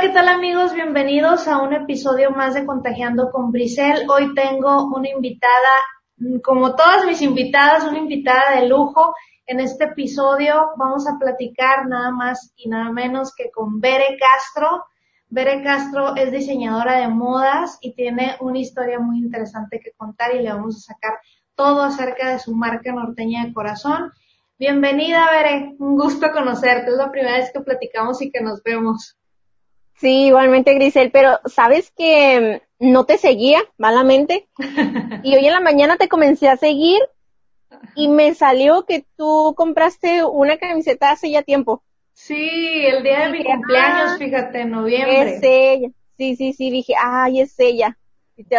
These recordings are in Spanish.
¿qué tal amigos? Bienvenidos a un episodio más de Contagiando con Brisel. Hoy tengo una invitada, como todas mis invitadas, una invitada de lujo. En este episodio vamos a platicar nada más y nada menos que con Bere Castro. Bere Castro es diseñadora de modas y tiene una historia muy interesante que contar y le vamos a sacar todo acerca de su marca norteña de corazón. Bienvenida, Bere. Un gusto conocerte. Es la primera vez que platicamos y que nos vemos. Sí, igualmente Grisel, pero sabes que mm, no te seguía malamente y hoy en la mañana te comencé a seguir y me salió que tú compraste una camiseta hace ya tiempo. Sí, el día de mi cumpleaños, ah, fíjate, en noviembre. Es ella. Sí, sí, sí, dije, ay, es ella.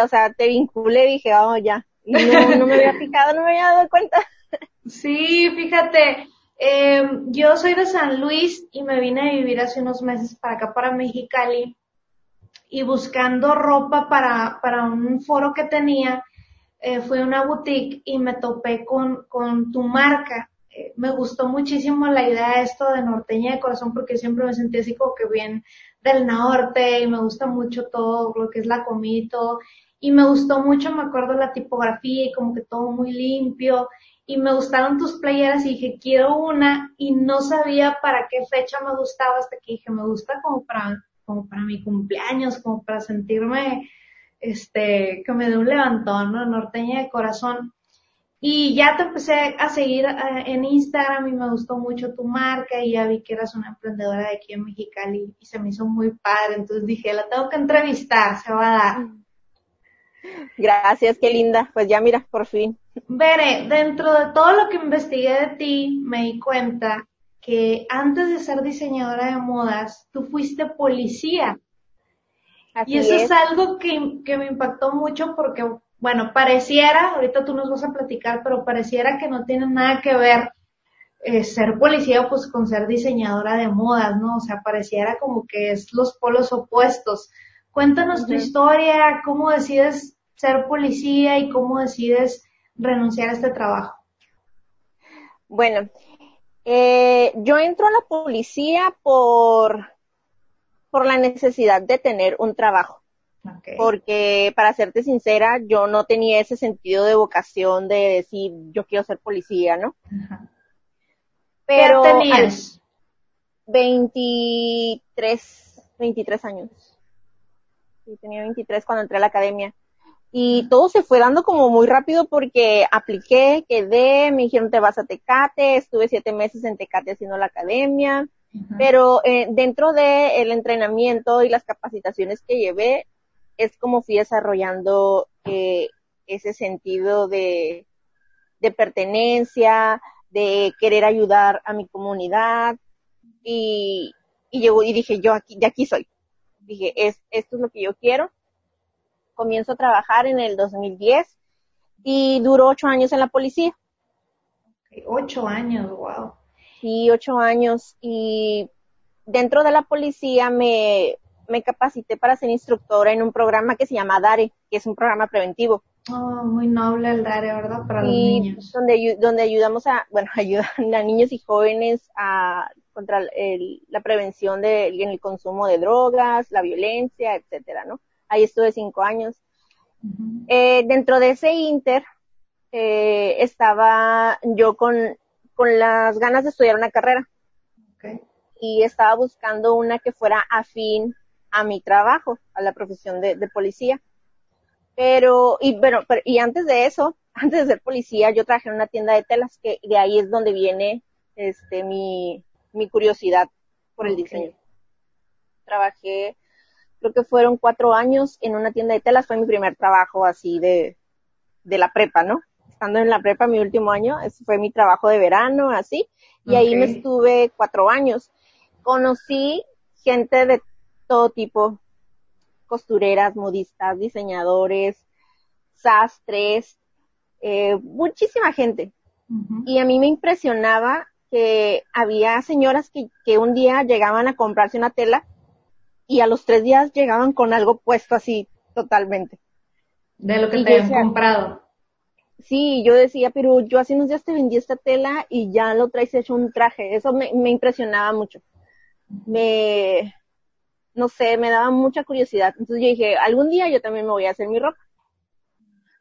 o sea, te vinculé, dije, oh, ya. no, no me había fijado, no me había dado cuenta. Sí, fíjate, eh, yo soy de San Luis y me vine a vivir hace unos meses para acá, para Mexicali, y buscando ropa para, para un foro que tenía, eh, fui a una boutique y me topé con, con tu marca. Eh, me gustó muchísimo la idea de esto de norteña de corazón porque siempre me sentí así como que bien del norte y me gusta mucho todo lo que es la comida y. Y me gustó mucho, me acuerdo la tipografía y como que todo muy limpio y me gustaron tus playeras y dije, quiero una y no sabía para qué fecha me gustaba hasta que dije, me gusta como para, como para mi cumpleaños, como para sentirme, este, que me dé un levantón, ¿no? Norteña de corazón. Y ya te empecé a seguir eh, en Instagram y me gustó mucho tu marca y ya vi que eras una emprendedora de aquí en Mexicali y se me hizo muy padre. Entonces dije, la tengo que entrevistar, se va a dar. Gracias, qué linda. Pues ya mira, por fin. Veré, dentro de todo lo que investigué de ti, me di cuenta que antes de ser diseñadora de modas, tú fuiste policía. y eso es, algo que, que, me impactó mucho porque, bueno, pareciera, ahorita tú nos vas a platicar, pero pareciera que no tiene nada que ver eh, ser policía pues con ser diseñadora de modas, ¿no? O sea, pareciera como que es los polos opuestos. Cuéntanos tu historia, cómo decides ser policía y cómo decides renunciar a este trabajo? Bueno, eh, yo entro a la policía por, por la necesidad de tener un trabajo. Porque, para serte sincera, yo no tenía ese sentido de vocación de decir, yo quiero ser policía, ¿no? Pero. ¿Qué tenías? 23, 23 años. Sí, tenía 23 cuando entré a la academia. Y todo se fue dando como muy rápido porque apliqué, quedé, me dijeron te vas a Tecate, estuve siete meses en Tecate haciendo la academia, pero eh, dentro del el entrenamiento y las capacitaciones que llevé, es como fui desarrollando eh, ese sentido de, de pertenencia, de querer ayudar a mi comunidad y, y llegó y dije yo aquí, de aquí soy. Dije, es, esto es lo que yo quiero comienzo a trabajar en el 2010 y duró ocho años en la policía. Ocho años, wow. Sí, ocho años. Y dentro de la policía me, me capacité para ser instructora en un programa que se llama DARE, que es un programa preventivo. Oh, muy noble el DARE, ¿verdad? Para los niños. Donde, donde ayudamos a, bueno, ayudan a niños y jóvenes a contra el, la prevención del el consumo de drogas, la violencia, etcétera, ¿no? Ahí estuve cinco años. eh, dentro de ese inter, eh, estaba yo con, con las ganas de estudiar una carrera. Okay. Y estaba buscando una que fuera afín a mi trabajo, a la profesión de, de policía. Pero, y bueno, pero, y antes de eso, antes de ser policía, yo trabajé en una tienda de telas, que de ahí es donde viene, este, mi, mi curiosidad por el okay. diseño. Trabajé creo que fueron cuatro años en una tienda de telas, fue mi primer trabajo así de, de la prepa, ¿no? Estando en la prepa mi último año, ese fue mi trabajo de verano, así, y okay. ahí me estuve cuatro años. Conocí gente de todo tipo, costureras, modistas, diseñadores, sastres, eh, muchísima gente. Uh -huh. Y a mí me impresionaba que había señoras que, que un día llegaban a comprarse una tela y a los tres días llegaban con algo puesto así totalmente. De lo que y te habían comprado. Sí, yo decía, pero yo hace unos días te vendí esta tela y ya lo traes hecho un traje. Eso me, me impresionaba mucho. Me, no sé, me daba mucha curiosidad. Entonces yo dije, algún día yo también me voy a hacer mi ropa.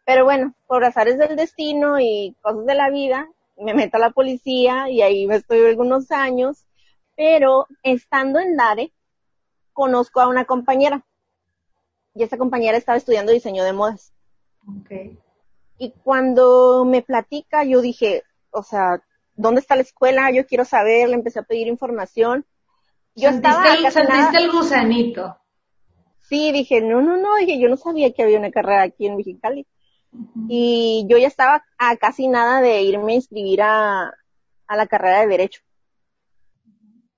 Pero bueno, por azares del destino y cosas de la vida, me meto a la policía y ahí me estoy algunos años. Pero estando en Dare, conozco a una compañera. Y esa compañera estaba estudiando diseño de modas. Okay. Y cuando me platica, yo dije, o sea, ¿dónde está la escuela? Yo quiero saber, le empecé a pedir información. Yo estaba el, sentiste el gusanito. Sí, dije, no, no, no, dije, yo no sabía que había una carrera aquí en Mexicali. Y yo ya estaba a casi nada de irme a inscribir a, a la carrera de Derecho.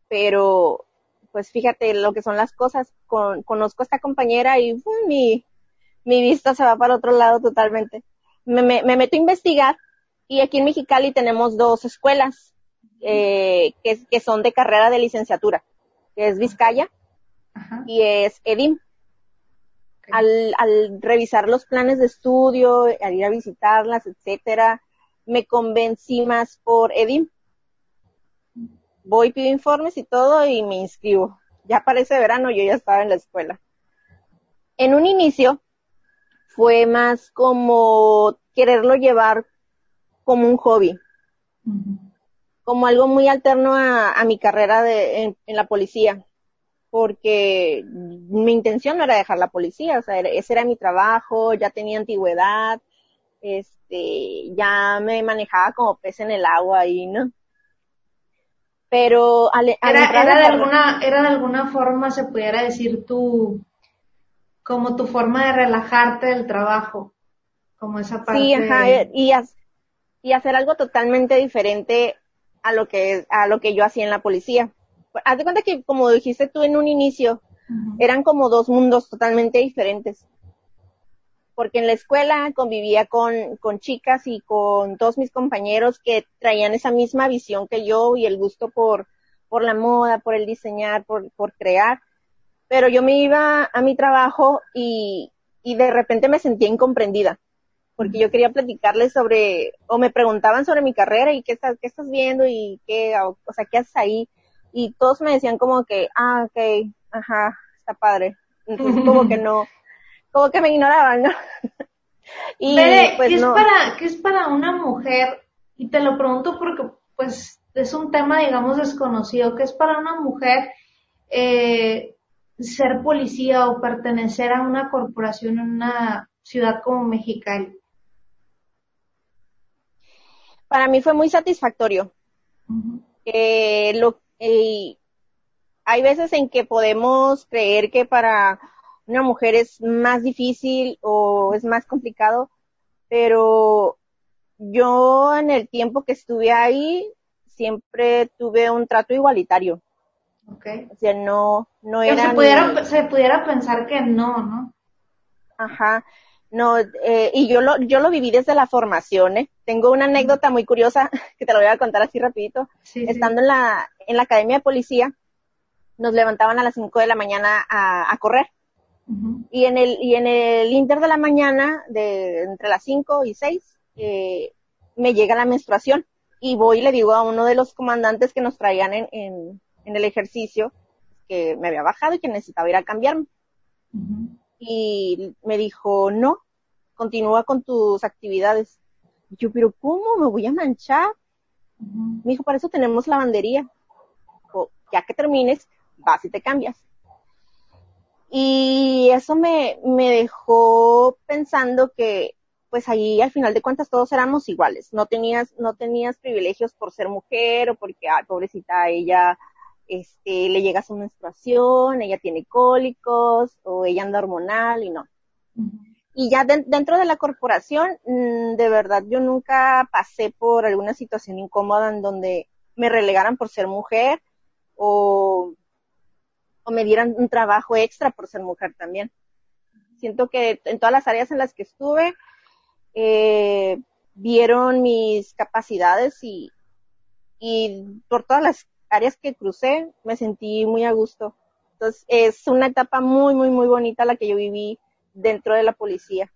Pero, pues fíjate lo que son las cosas. Con, conozco a esta compañera y mi, mi vista se va para otro lado totalmente. Me, me, me meto a investigar y aquí en Mexicali tenemos dos escuelas eh, que, que, son de carrera de licenciatura, que es Vizcaya y es EDIM. Al, al revisar los planes de estudio, al ir a visitarlas, etcétera, me convencí más por EDIM. Voy, pido informes y todo y me inscribo. Ya para ese verano yo ya estaba en la escuela. En un inicio fue más como quererlo llevar como un hobby, como algo muy alterno a, mi carrera de, en, la policía, porque mi intención no era dejar la policía, o sea, ese era mi trabajo, ya tenía antigüedad, este, ya me manejaba como pez en el agua y no. Pero al, era, era de alguna, era de alguna forma, se pudiera decir tu, como tu forma de relajarte del trabajo, como esa parte. Sí, ajá, y, y hacer algo totalmente diferente a lo que a lo que yo hacía en la policía. Haz de cuenta que como dijiste tú en un inicio, eran como dos mundos totalmente diferentes. Porque en la escuela convivía con, con chicas y con todos mis compañeros que traían esa misma visión que yo y el gusto por, por la moda, por el diseñar, por, por crear. Pero yo me iba a mi trabajo y, y de repente me sentía incomprendida porque yo quería platicarles sobre, o me preguntaban sobre mi carrera y qué estás, qué estás viendo y qué, o, sea, qué haces ahí. Y todos me decían como que, ah, ok, ajá, está padre. Entonces como que no, como que me ignoraban, ¿no? y pues ¿qué es para, qué es para una mujer? Y te lo pregunto porque pues es un tema, digamos, desconocido, ¿qué es para una mujer eh, ser policía o pertenecer a una corporación en una ciudad como Mexicali? para mí fue muy satisfactorio. lo, hay veces en que podemos creer que para una mujer es más difícil o es más complicado, pero yo en el tiempo que estuve ahí siempre tuve un trato igualitario. Okay. O sea, no, no era. Se pudiera, se pudiera pensar que no, ¿no? Ajá. No, eh, y yo lo, yo lo viví desde la formación, ¿eh? Tengo una anécdota muy curiosa que te lo voy a contar así rapidito. Estando en la, en la academia de policía, nos levantaban a las 5 de la mañana a, a correr. Y en el, y en el inter de la mañana, de entre las 5 y 6, eh, me llega la menstruación. Y voy y le digo a uno de los comandantes que nos traían en, en, en el ejercicio que me había bajado y que necesitaba ir a cambiarme y me dijo, no, continúa con tus actividades. Y yo, pero ¿cómo? ¿Me voy a manchar? Me dijo, para eso tenemos lavandería. O, ya que termines, vas y te cambias. Y eso me, me dejó pensando que, pues ahí al final de cuentas todos éramos iguales. No tenías, no tenías privilegios por ser mujer o porque, ay, pobrecita, ella este, le llega su menstruación, ella tiene cólicos o ella anda hormonal y no. Y ya dentro de la corporación, mm, de verdad, yo nunca pasé por alguna situación incómoda en donde me relegaran por ser mujer o, o me dieran un trabajo extra por ser mujer también. Siento que en todas las áreas en las que estuve, eh, vieron mis capacidades y, y por todas las áreas que crucé, me sentí muy a gusto. Entonces, es una etapa muy, muy, muy bonita la que yo viví dentro de la policía.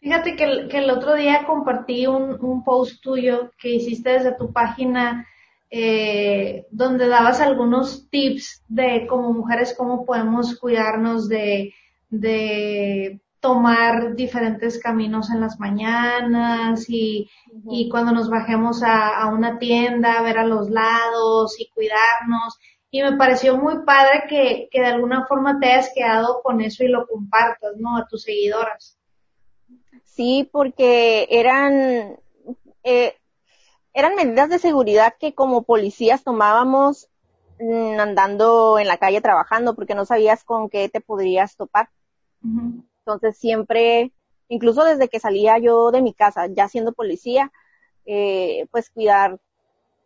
Fíjate que el, otro día compartí un, post tuyo que hiciste desde tu página eh, donde dabas algunos tips de como mujeres cómo podemos cuidarnos de, de tomar diferentes caminos en las mañanas y, y cuando nos bajemos a, a, una tienda, ver a los lados y cuidarnos. Y me pareció muy padre que, que de alguna forma te hayas quedado con eso y lo compartas, ¿no? A tus seguidoras. Sí, porque eran, eh, eran medidas de seguridad que como policías tomábamos mm, andando en la calle trabajando porque no sabías con qué te podrías topar. Entonces siempre, incluso desde que salía yo de mi casa, ya siendo policía, eh, pues cuidar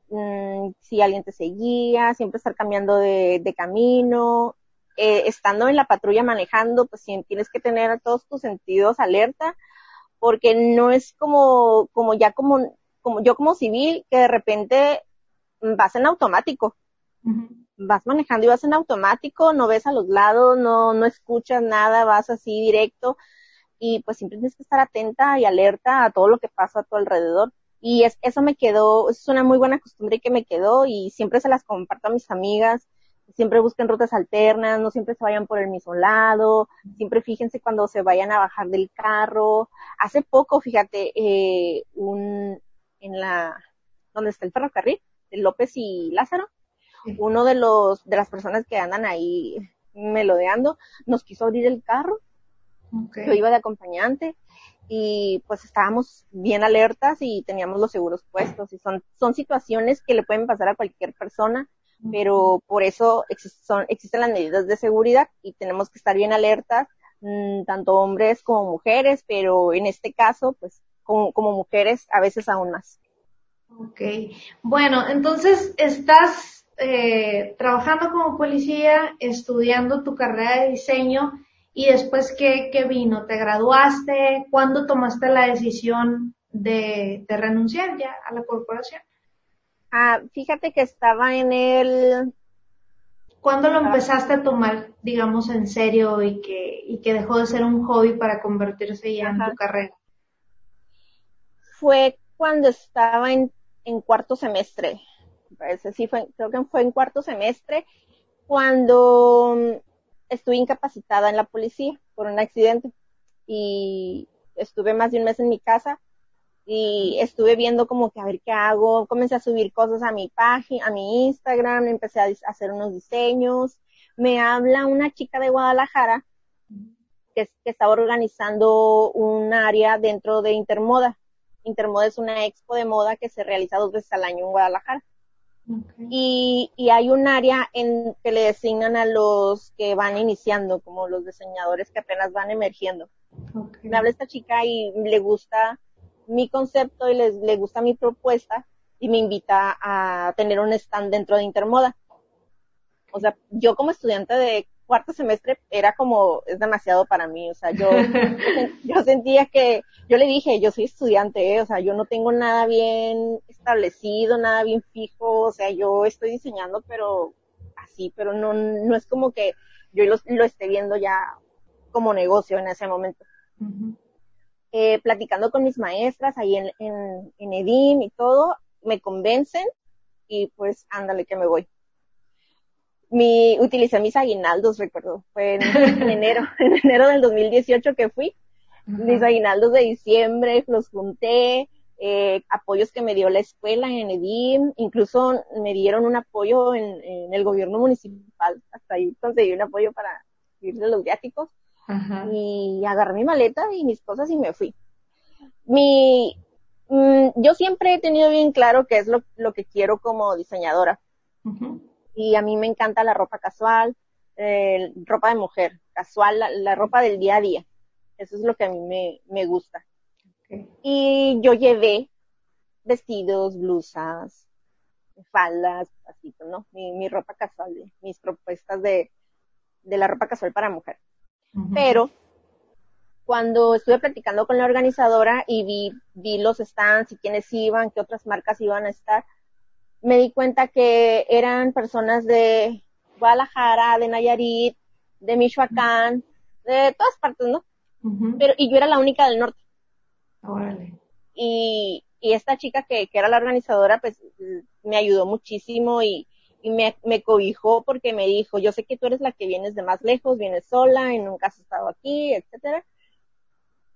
mm, si alguien te seguía, siempre estar cambiando de, camino, eh, estando en la patrulla manejando, pues tienes que tener todos tus sentidos alerta, porque no es como, como ya como, como yo como civil, que de repente vas en automático. Vas manejando y vas en automático, no ves a los lados, no, no escuchas nada, vas así directo. Y pues siempre tienes que estar atenta y alerta a todo lo que pasa a tu alrededor. Y es, eso me quedó, es una muy buena costumbre que me quedó y siempre se las comparto a mis amigas, siempre busquen rutas alternas, no siempre se vayan por el mismo lado, siempre fíjense cuando se vayan a bajar del carro. Hace poco, fíjate, eh, un, en la, donde está el ferrocarril, de López y Lázaro, uno de los, de las personas que andan ahí melodeando, nos quiso abrir el carro. Yo iba de acompañante y pues estábamos bien alertas y teníamos los seguros puestos. Y son, son situaciones que le pueden pasar a cualquier persona, pero por eso son, existen las medidas de seguridad y tenemos que estar bien alertas, mm, tanto hombres como mujeres, pero en este caso, pues como, como mujeres a veces aún más. Ok, bueno, entonces estás eh, trabajando como policía, estudiando tu carrera de diseño y después ¿qué, qué vino? ¿Te graduaste? ¿Cuándo tomaste la decisión de, de renunciar ya a la corporación? Ah, fíjate que estaba en el... ¿Cuándo lo empezaste a tomar, digamos, en serio y que, y que dejó de ser un hobby para convertirse ya en tu carrera? Fue cuando estaba en, cuarto semestre. Parece, sí, fue, creo que fue en cuarto semestre, cuando mm, estuve incapacitada en la policía por un accidente. Y estuve más de un mes en mi casa y estuve viendo como que a ver qué hago, comencé a subir cosas a mi página, a mi Instagram, empecé a hacer unos diseños, me habla una chica de Guadalajara que estaba organizando un área dentro de Intermoda. Intermoda es una expo de moda que se realiza dos veces al año en Guadalajara. Y, y, hay un área en que le designan a los que van iniciando, como los diseñadores que apenas van emergiendo. Me habla esta chica y le gusta mi concepto y les, le gusta mi propuesta y me invita a tener un stand dentro de Intermoda. O sea, yo como estudiante de cuarto semestre era como, es demasiado para mí, o sea, yo, yo sentía que, yo le dije, yo soy estudiante, ¿eh? o sea, yo no tengo nada bien establecido, nada bien fijo, o sea, yo estoy diseñando, pero así, pero no, no es como que yo lo, lo esté viendo ya como negocio en ese momento. eh, platicando con mis maestras ahí en, en, en Edim y todo, me convencen y pues ándale que me voy mi, utilicé mis aguinaldos, recuerdo, fue en, enero, en enero del 2018 que fui, mis aguinaldos de diciembre, los junté, eh, apoyos que me dio la escuela en EDIM, incluso me dieron un apoyo en, en, el gobierno municipal, hasta ahí conseguí un apoyo para ir de los viáticos, y agarré mi maleta y mis cosas y me fui. Mi, mm, yo siempre he tenido bien claro qué es lo, lo que quiero como diseñadora y a mí me encanta la ropa casual, eh, ropa de mujer, casual, la, ropa del día a día. Eso es lo que a mí me, me gusta. Y yo llevé vestidos, blusas, faldas, así, ¿no? Mi, mi ropa casual, mis propuestas de, de la ropa casual para mujer. Pero cuando estuve platicando con la organizadora y vi, vi los stands y quiénes iban, qué otras marcas iban a estar, me di cuenta que eran personas de Guadalajara, de Nayarit, de Michoacán, de todas partes, ¿no? Pero, y yo era la única del norte. Órale. Y, y esta chica que, que era la organizadora, pues me ayudó muchísimo y, y me, me cobijó porque me dijo, yo sé que tú eres la que vienes de más lejos, vienes sola y nunca has estado aquí, etcétera.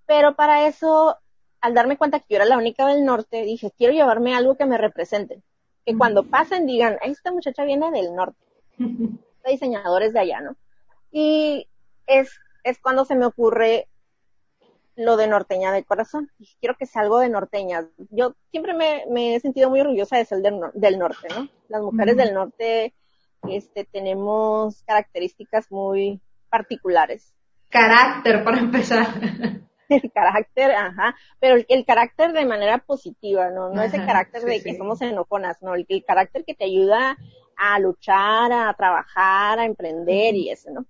Pero para eso, al darme cuenta que yo era la única del norte, dije, quiero llevarme algo que me represente. Que cuando pasen digan, esta muchacha viene del norte. Esta diseñadora es de allá, ¿no? Y es, es cuando se me ocurre lo de norteña de corazón. quiero que sea algo de norteña. Yo siempre me, he sentido muy orgullosa de ser del, del norte, ¿no? Las mujeres del norte este, tenemos características muy particulares. Carácter, para empezar. El carácter, ajá, pero el, carácter de manera positiva, ¿no? No ese carácter de que somos enojonas, ¿no? El, el, carácter que te ayuda a luchar, a trabajar, a emprender y eso, ¿no?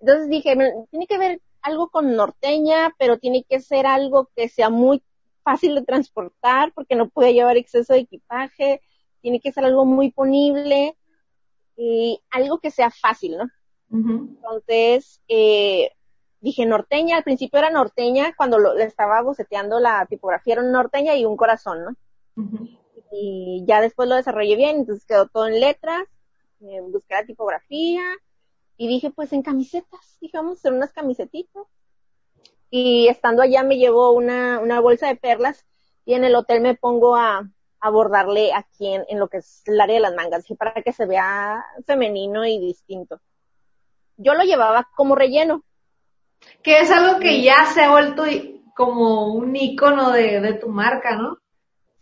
Entonces dije, tiene que ver algo con norteña, pero tiene que ser algo que sea muy fácil de transportar porque no puede llevar exceso de equipaje, tiene que ser algo muy ponible y algo que sea fácil, ¿no? Entonces, eh, dije norteña, al principio era norteña, cuando lo, le estaba boceteando la tipografía era norteña y un corazón, ¿no? Y ya después lo desarrollé bien, entonces quedó todo en letras, eh, busqué la tipografía, y dije, pues en camisetas, dije, vamos a hacer unas camisetitas. Y estando allá me llevo una, una bolsa de perlas y en el hotel me pongo a, a bordarle aquí en, en, lo que es el área de las mangas, dije, para que se vea femenino y distinto. Yo lo llevaba como relleno. Que es algo que ya se ha vuelto como un icono de, de tu marca, ¿no?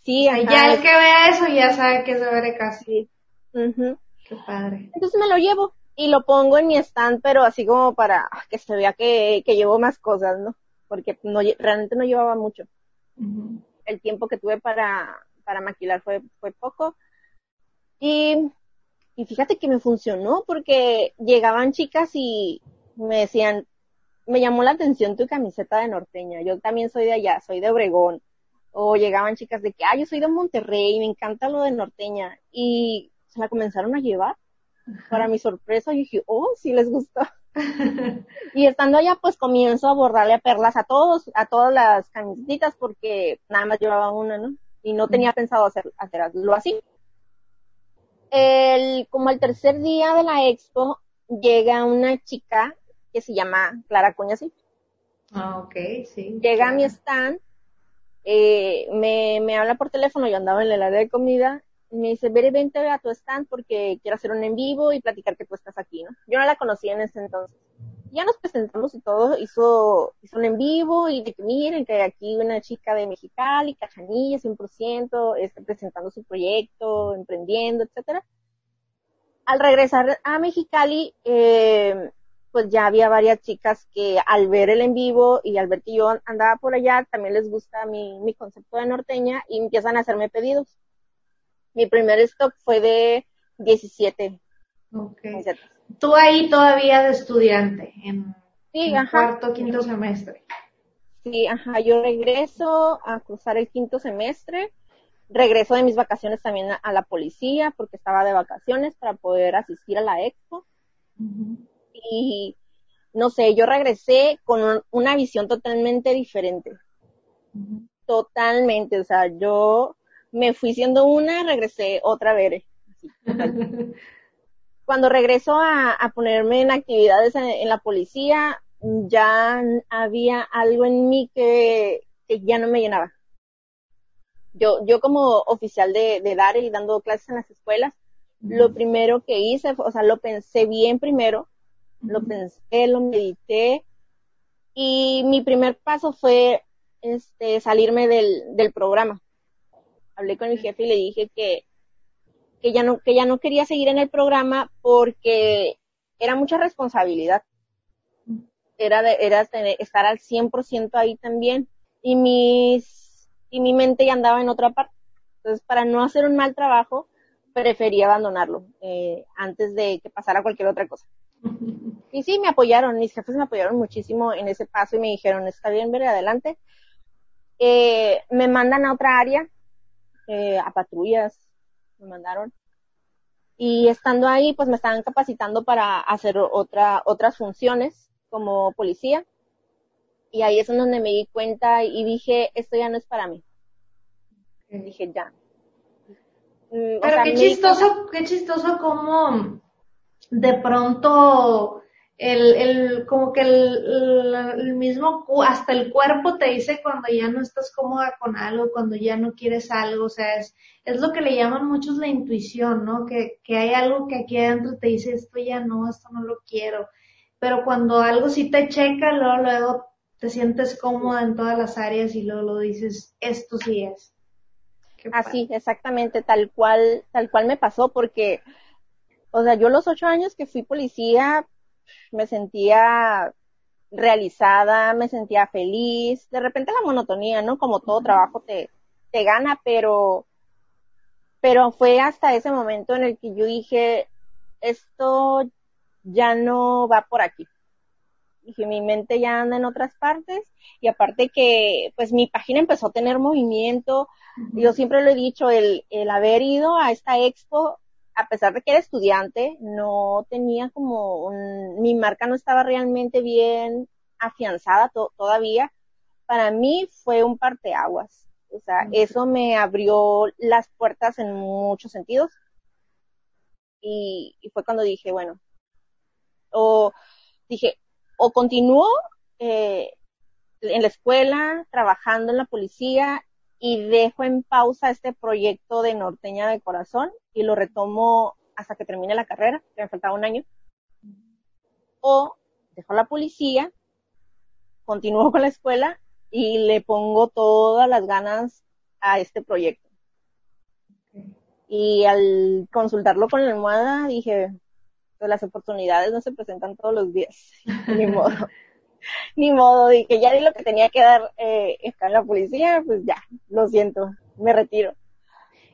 Sí, ya el que vea eso ya sabe que es de casi. Qué padre. Entonces me lo llevo y lo pongo en mi stand, pero así como para que se vea que, que llevo más cosas, ¿no? Porque no, realmente no llevaba mucho. El tiempo que tuve para, para maquilar fue, fue poco. Y, y fíjate que me funcionó porque llegaban chicas y me decían, me llamó la atención tu camiseta de norteña, yo también soy de allá, soy de Obregón. O llegaban chicas de que, ah, yo soy de Monterrey, me encanta lo de norteña. Y se la comenzaron a llevar para mi sorpresa, yo dije, oh, sí les gustó. y estando allá, pues comienzo a bordarle perlas a todos, a todas las camisetitas, porque nada más llevaba una, ¿no? Y no tenía pensado hacer, hacerlo así. El, como el tercer día de la expo, llega una chica que se llama Clara Cuñasi. Ah, ok, sí. Llega a mi stand, eh, me, me habla por teléfono, yo andaba en el área de comida, me dice, Bere, vente a tu stand porque quiero hacer un en vivo y platicar que tú estás aquí, ¿no? Yo no la conocía en ese entonces. Ya nos presentamos y todo, hizo, hizo un en vivo y de que miren que aquí una chica de Mexicali, Cachanilla, 100%, está presentando su proyecto, emprendiendo, etcétera. Al regresar a Mexicali, eh, pues ya había varias chicas que al ver el en vivo y al ver que yo andaba por allá, también les gusta mi, mi concepto de norteña y empiezan a hacerme pedidos mi primer stock fue de 17. Okay. Tú ahí todavía de estudiante, en, cuarto, quinto semestre. Sí, ajá, yo regreso a cruzar el quinto semestre, regreso de mis vacaciones también a, la policía porque estaba de vacaciones para poder asistir a la expo. Y no sé, yo regresé con una visión totalmente diferente. Totalmente, o sea, yo me fui siendo una, regresé otra vez. Cuando regreso a, ponerme en actividades en, la policía, ya había algo en mí que, ya no me llenaba. Yo, yo como oficial de, de dar y dando clases en las escuelas, lo primero que hice, o sea, lo pensé bien primero, lo pensé, lo medité, y mi primer paso fue este salirme del, del programa hablé con mi jefe y le dije que, que ya no, que ya no quería seguir en el programa porque era mucha responsabilidad. Era de, era estar al 100% ahí también. Y mis, y mi mente ya andaba en otra parte. Entonces, para no hacer un mal trabajo, prefería abandonarlo, eh, antes de que pasara cualquier otra cosa. Y sí, me apoyaron, mis jefes me apoyaron muchísimo en ese paso y me dijeron, está bien, ver adelante. Eh, me mandan a otra área, eh, a patrullas, me mandaron. Y estando ahí, pues me estaban capacitando para hacer otra, otras funciones como policía. Y ahí es donde me di cuenta y dije, esto ya no es para mí. Dije, ya. Mm, Pero qué chistoso, qué chistoso como de pronto el, el, como que el, el, mismo, hasta el cuerpo te dice cuando ya no estás cómoda con algo, cuando ya no quieres algo, o sea, es, es lo que le llaman muchos la intuición, ¿no? Que, que hay algo que aquí adentro te dice esto ya no, esto no lo quiero. Pero cuando algo sí te checa, luego, luego te sientes cómoda en todas las áreas y luego lo dices, esto sí es. Así, exactamente, tal cual, tal cual me pasó, porque, o sea, yo los ocho años que fui policía, me sentía realizada, me sentía feliz. De repente la monotonía, ¿no? Como todo trabajo te, te gana, pero, pero fue hasta ese momento en el que yo dije, esto ya no va por aquí. Dije, mi mente ya anda en otras partes y aparte que pues mi página empezó a tener movimiento. Yo siempre lo he dicho, el, el haber ido a esta expo a pesar de que era estudiante, no tenía como un, mi marca no estaba realmente bien afianzada todavía. Para mí fue un parteaguas. O sea, eso me abrió las puertas en muchos sentidos. Y, y fue cuando dije, bueno, o dije, o continúo eh, en la escuela, trabajando en la policía y dejo en pausa este proyecto de Norteña de Corazón y lo retomo hasta que termine la carrera, que me faltaba un año. O dejo la policía, continúo con la escuela y le pongo todas las ganas a este proyecto. Y al consultarlo con la almohada dije, pues las oportunidades no se presentan todos los días, ni modo. Ni modo, dije, ya di lo que tenía que dar eh, en la policía, pues ya, lo siento, me retiro.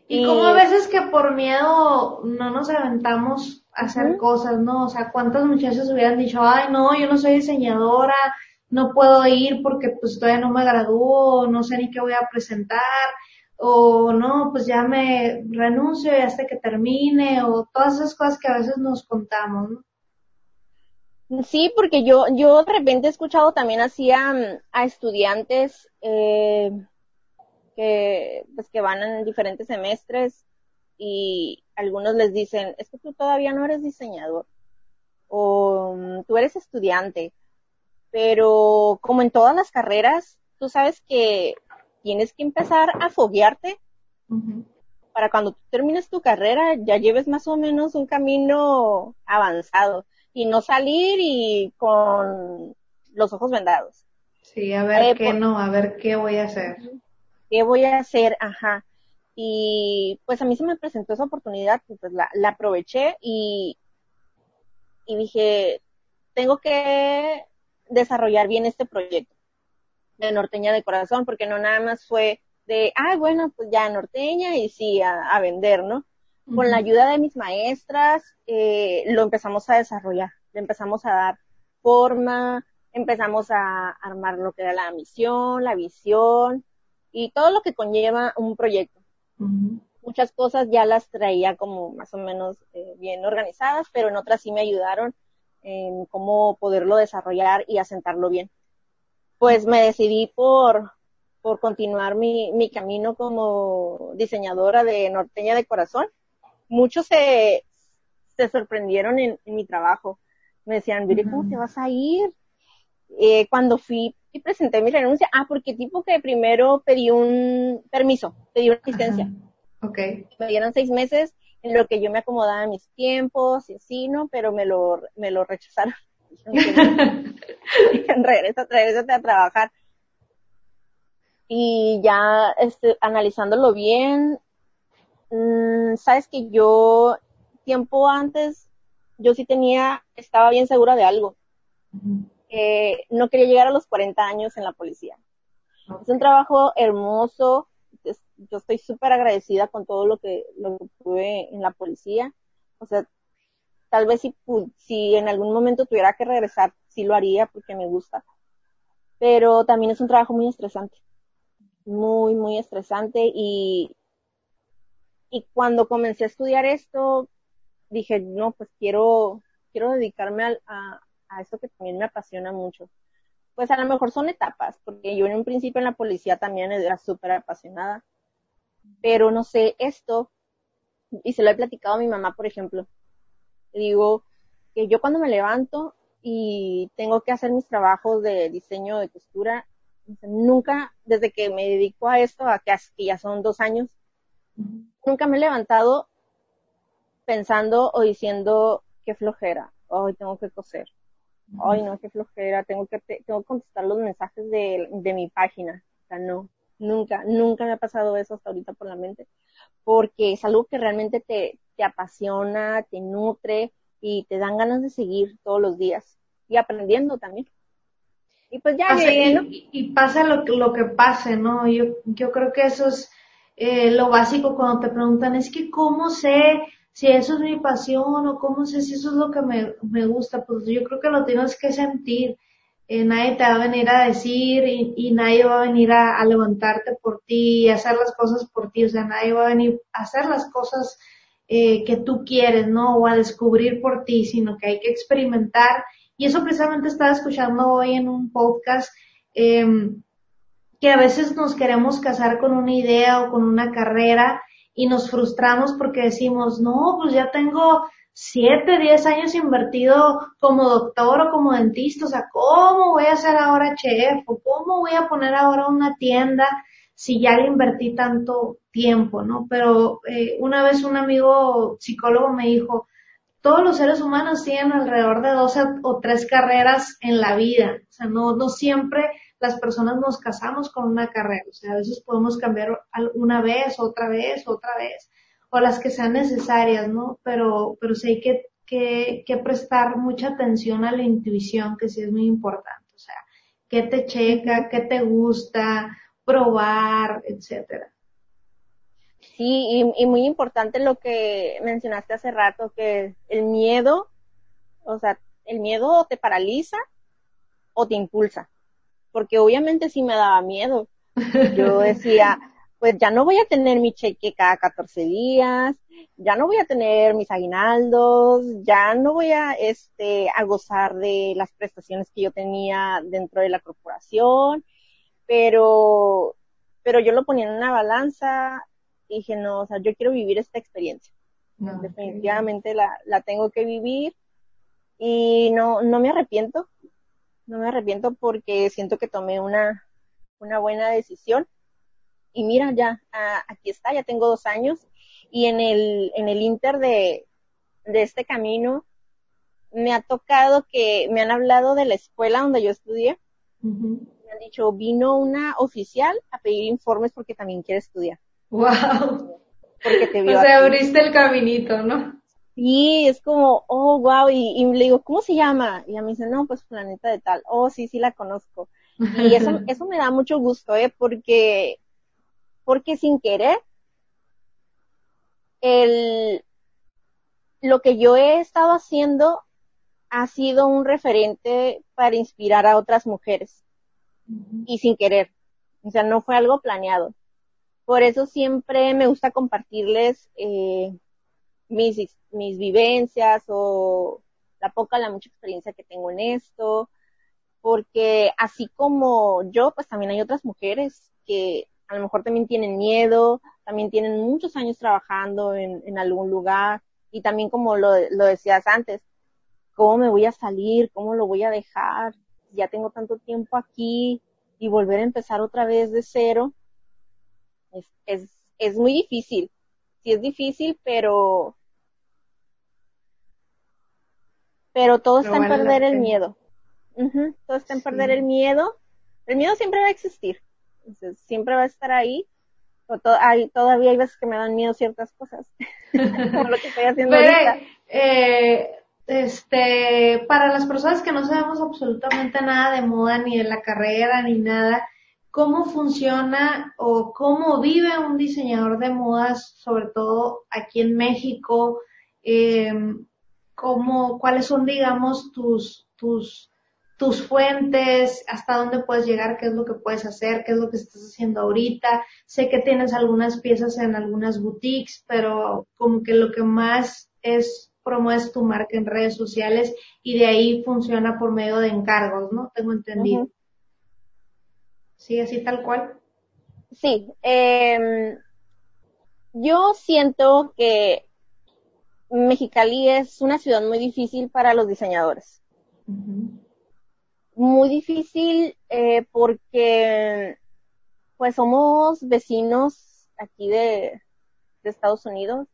Y, como a veces que por miedo no nos aventamos a hacer cosas, ¿no? O sea, ¿cuántas muchachas hubieran dicho, ay, no, yo no soy diseñadora, no puedo ir porque pues todavía no me gradúo, no sé ni qué voy a presentar, o no, pues ya me renuncio y hasta que termine, o todas esas cosas que a veces nos contamos, ¿no? Sí, porque yo, yo de repente he escuchado también así a, estudiantes eh, que, pues, que van en diferentes semestres y algunos les dicen, es que tú todavía no eres diseñador o mm, tú eres estudiante, pero como en todas las carreras, tú sabes que tienes que empezar a foguearte para cuando tú termines tu carrera ya lleves más o menos un camino avanzado y no salir y con los ojos vendados. Sí, a ver eh, qué no, a ver qué voy a hacer. ¿Qué voy a hacer? Ajá. Y pues a mí se me presentó esa oportunidad, pues la, la aproveché y, y dije, tengo que desarrollar bien este proyecto de Norteña de Corazón, porque no nada más fue de, ah, bueno, pues ya Norteña y sí, a, a vender, ¿no? Con la ayuda de mis maestras, eh, lo empezamos a desarrollar, le empezamos a dar forma, empezamos a armar lo que era la misión, la visión y todo lo que conlleva un proyecto. Muchas cosas ya las traía como más o menos eh, bien organizadas, pero en otras sí me ayudaron en cómo poderlo desarrollar y asentarlo bien. Pues me decidí por, por continuar mi, mi camino como diseñadora de norteña de corazón muchos se, se sorprendieron en, mi trabajo. Me decían, mire, ¿cómo te vas a ir? Eh, cuando fui y presenté mi renuncia, ah, porque tipo que primero pedí un permiso, pedí una licencia. Ok. Me dieron seis meses en lo que yo me acomodaba mis tiempos y así, ¿no? Pero me lo, me lo rechazaron. regresa, regresa a trabajar. Y ya, este, analizándolo bien, Mm, sabes que yo, tiempo antes, yo sí tenía, estaba bien segura de algo. no quería llegar a los 40 años en la policía. Es un trabajo hermoso. yo estoy súper agradecida con todo lo que, lo que tuve en la policía. O sea, tal vez si, si en algún momento tuviera que regresar, sí lo haría porque me gusta. Pero también es un trabajo muy estresante. Muy, muy estresante y y cuando comencé a estudiar esto, dije, no, pues quiero, quiero dedicarme a, a, a esto que también me apasiona mucho. Pues a lo mejor son etapas, porque yo en un principio en la policía también era súper apasionada. Pero no sé, esto y se lo he platicado a mi mamá, por ejemplo. Digo que yo cuando me levanto y tengo que hacer mis trabajos de diseño de costura, nunca, desde que me dedico a esto, a que ya son dos años, nunca me he levantado pensando o diciendo qué flojera, hoy tengo que coser, ay no, qué flojera, tengo que, tengo que contestar los mensajes de, de mi página. O sea, no, nunca, nunca me ha pasado eso hasta ahorita por la mente, porque es algo que realmente te, te apasiona, te nutre y te dan ganas de seguir todos los días y aprendiendo también. Y pues ya y, pasa lo, lo que pase, ¿no? Yo, yo creo que eso es eh, lo básico cuando te preguntan, es que cómo sé si eso es mi pasión o cómo sé si eso es lo que me, me gusta, pues yo creo que lo tienes que sentir. Eh, nadie te va a venir a decir y, nadie va a venir a, levantarte por ti y hacer las cosas por ti, o sea, nadie va a venir a hacer las cosas eh, que tú quieres, ¿no? O a descubrir por ti, sino que hay que experimentar. Y eso precisamente estaba escuchando hoy en un podcast, eh, que a veces nos queremos casar con una idea o con una carrera y nos frustramos porque decimos, no, pues ya tengo siete, diez años invertido como doctor o como dentista, o sea, ¿cómo voy a ser ahora chef? ¿O cómo voy a poner ahora una tienda si ya le invertí tanto tiempo, no? Pero eh, una vez un amigo psicólogo me dijo, todos los seres humanos tienen alrededor de dos o tres carreras en la vida, o sea, no, no siempre las personas nos casamos con una carrera, o sea, a veces podemos cambiar una vez, otra vez, otra vez, o las que sean necesarias, ¿no? Pero, pero sí hay que, que, que prestar mucha atención a la intuición, que sí es muy importante, o sea, qué te checa, qué te gusta, probar, etcétera. Sí, y, y, muy importante lo que mencionaste hace rato, que el miedo, o sea, el miedo te paraliza o te impulsa porque obviamente sí me daba miedo. Yo decía, pues ya no voy a tener mi cheque cada 14 días, ya no voy a tener mis aguinaldos, ya no voy a, este, a gozar de las prestaciones que yo tenía dentro de la corporación, pero, pero yo lo ponía en una balanza y dije, no, o sea, yo quiero vivir esta experiencia. Definitivamente la, la tengo que vivir y no, no me arrepiento, no me arrepiento porque siento que tomé una, una buena decisión. Y mira, ya, aquí está, ya tengo dos años. Y en el, en el inter de, de este camino, me ha tocado que me han hablado de la escuela donde yo estudié. Me han dicho, vino una oficial a pedir informes porque también quiere estudiar. Wow. Porque te vio. O sea, abriste el caminito, ¿no? Sí, es como, oh, wow, y, le digo, ¿cómo se llama? Y a mí dice, no, pues planeta de tal. Oh, sí, sí la conozco. Y eso, eso me da mucho gusto, ¿eh? Porque, porque sin querer, el, lo que yo he estado haciendo ha sido un referente para inspirar a otras mujeres. Y sin querer. O sea, no fue algo planeado. Por eso siempre me gusta compartirles, eh, mis, mis vivencias o la poca, la mucha experiencia que tengo en esto, porque así como yo, pues también hay otras mujeres que a lo mejor también tienen miedo, también tienen muchos años trabajando en, algún lugar y también como lo, lo decías antes, ¿cómo me voy a salir? ¿Cómo lo voy a dejar? Ya tengo tanto tiempo aquí y volver a empezar otra vez de cero. Es, es, es muy difícil. Sí es difícil, pero pero todo está en perder el miedo. todo está en perder el miedo. El miedo siempre va a existir. siempre va a estar ahí. hay, todavía hay veces que me dan miedo ciertas cosas. Como lo que estoy haciendo ahorita. Eh, este, para las personas que no sabemos absolutamente nada de moda, ni de la carrera, ni nada, ¿cómo funciona o cómo vive un diseñador de modas, sobre todo aquí en México? Eh, cómo, cuáles son, digamos, tus, tus, tus fuentes, hasta dónde puedes llegar, qué es lo que puedes hacer, qué es lo que estás haciendo ahorita. Sé que tienes algunas piezas en algunas boutiques, pero como que lo que más es promueves tu marca en redes sociales y de ahí funciona por medio de encargos, ¿no? Tengo entendido. Sí, así tal cual. Sí, eh, yo siento que Mexicali es una ciudad muy difícil para los diseñadores. Muy difícil eh, porque pues somos vecinos aquí de, de Estados Unidos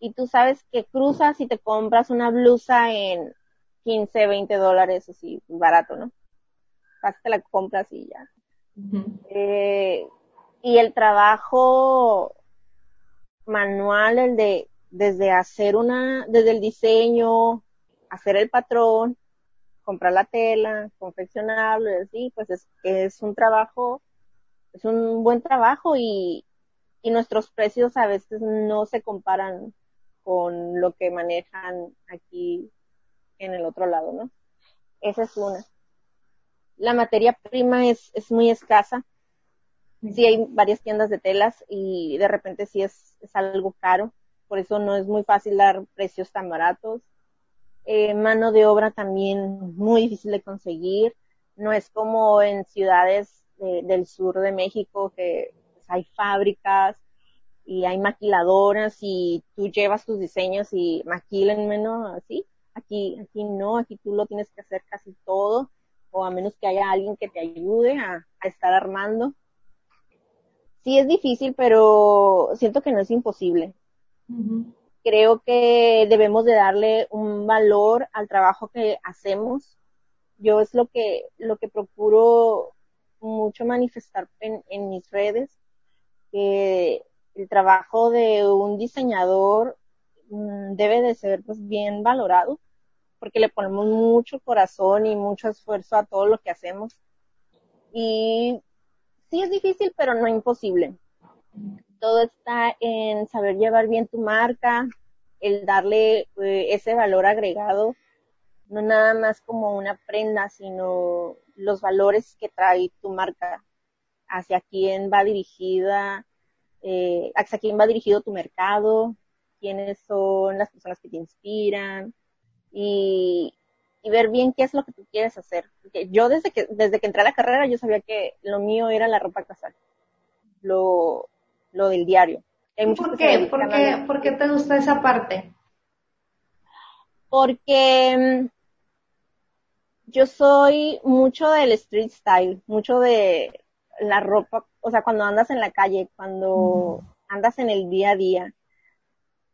y tú sabes que cruzas y te compras una blusa en 15, 20 dólares, así, barato, ¿no? Casi te la compras y ya. eh, y el trabajo manual, el de desde hacer una, desde el diseño, hacer el patrón, comprar la tela, confeccionarlo, y así, pues es, es un trabajo, es un buen trabajo y, y nuestros precios a veces no se comparan con lo que manejan aquí en el otro lado, ¿no? Esa es una. La materia prima es, es muy escasa. Sí hay varias tiendas de telas y de repente sí es, es algo caro. Por eso no es muy fácil dar precios tan baratos. Eh, mano de obra también muy difícil de conseguir. No es como en ciudades de, del sur de México que pues, hay fábricas y hay maquiladoras y tú llevas tus diseños y maquilenme, ¿no? Así. Aquí, aquí no, aquí tú lo tienes que hacer casi todo, o a menos que haya alguien que te ayude a estar armando. Sí es difícil, pero siento que no es imposible. Creo que debemos de darle un valor al trabajo que hacemos. Yo es lo que, lo que procuro mucho manifestar en, mis redes, que el trabajo de un diseñador mm, debe de ser pues bien valorado porque le ponemos mucho corazón y mucho esfuerzo a todo lo que hacemos. Y sí es difícil, pero no imposible. Todo está en saber llevar bien tu marca, el darle eh, ese valor agregado, no nada más como una prenda, sino los valores que trae tu marca, hacia quién va dirigida, eh, hacia quién va dirigido tu mercado, quiénes son las personas que te inspiran y, ver bien qué es lo que tú quieres hacer. Porque yo desde que, desde que entré a la carrera yo sabía que lo mío era la ropa casual, lo, lo del diario. Hay ¿Por qué? ¿Por qué? ¿Por qué te gusta esa parte? porque mm, yo soy mucho del street style, mucho de la ropa, o sea, cuando andas en la calle, cuando andas en el día a día,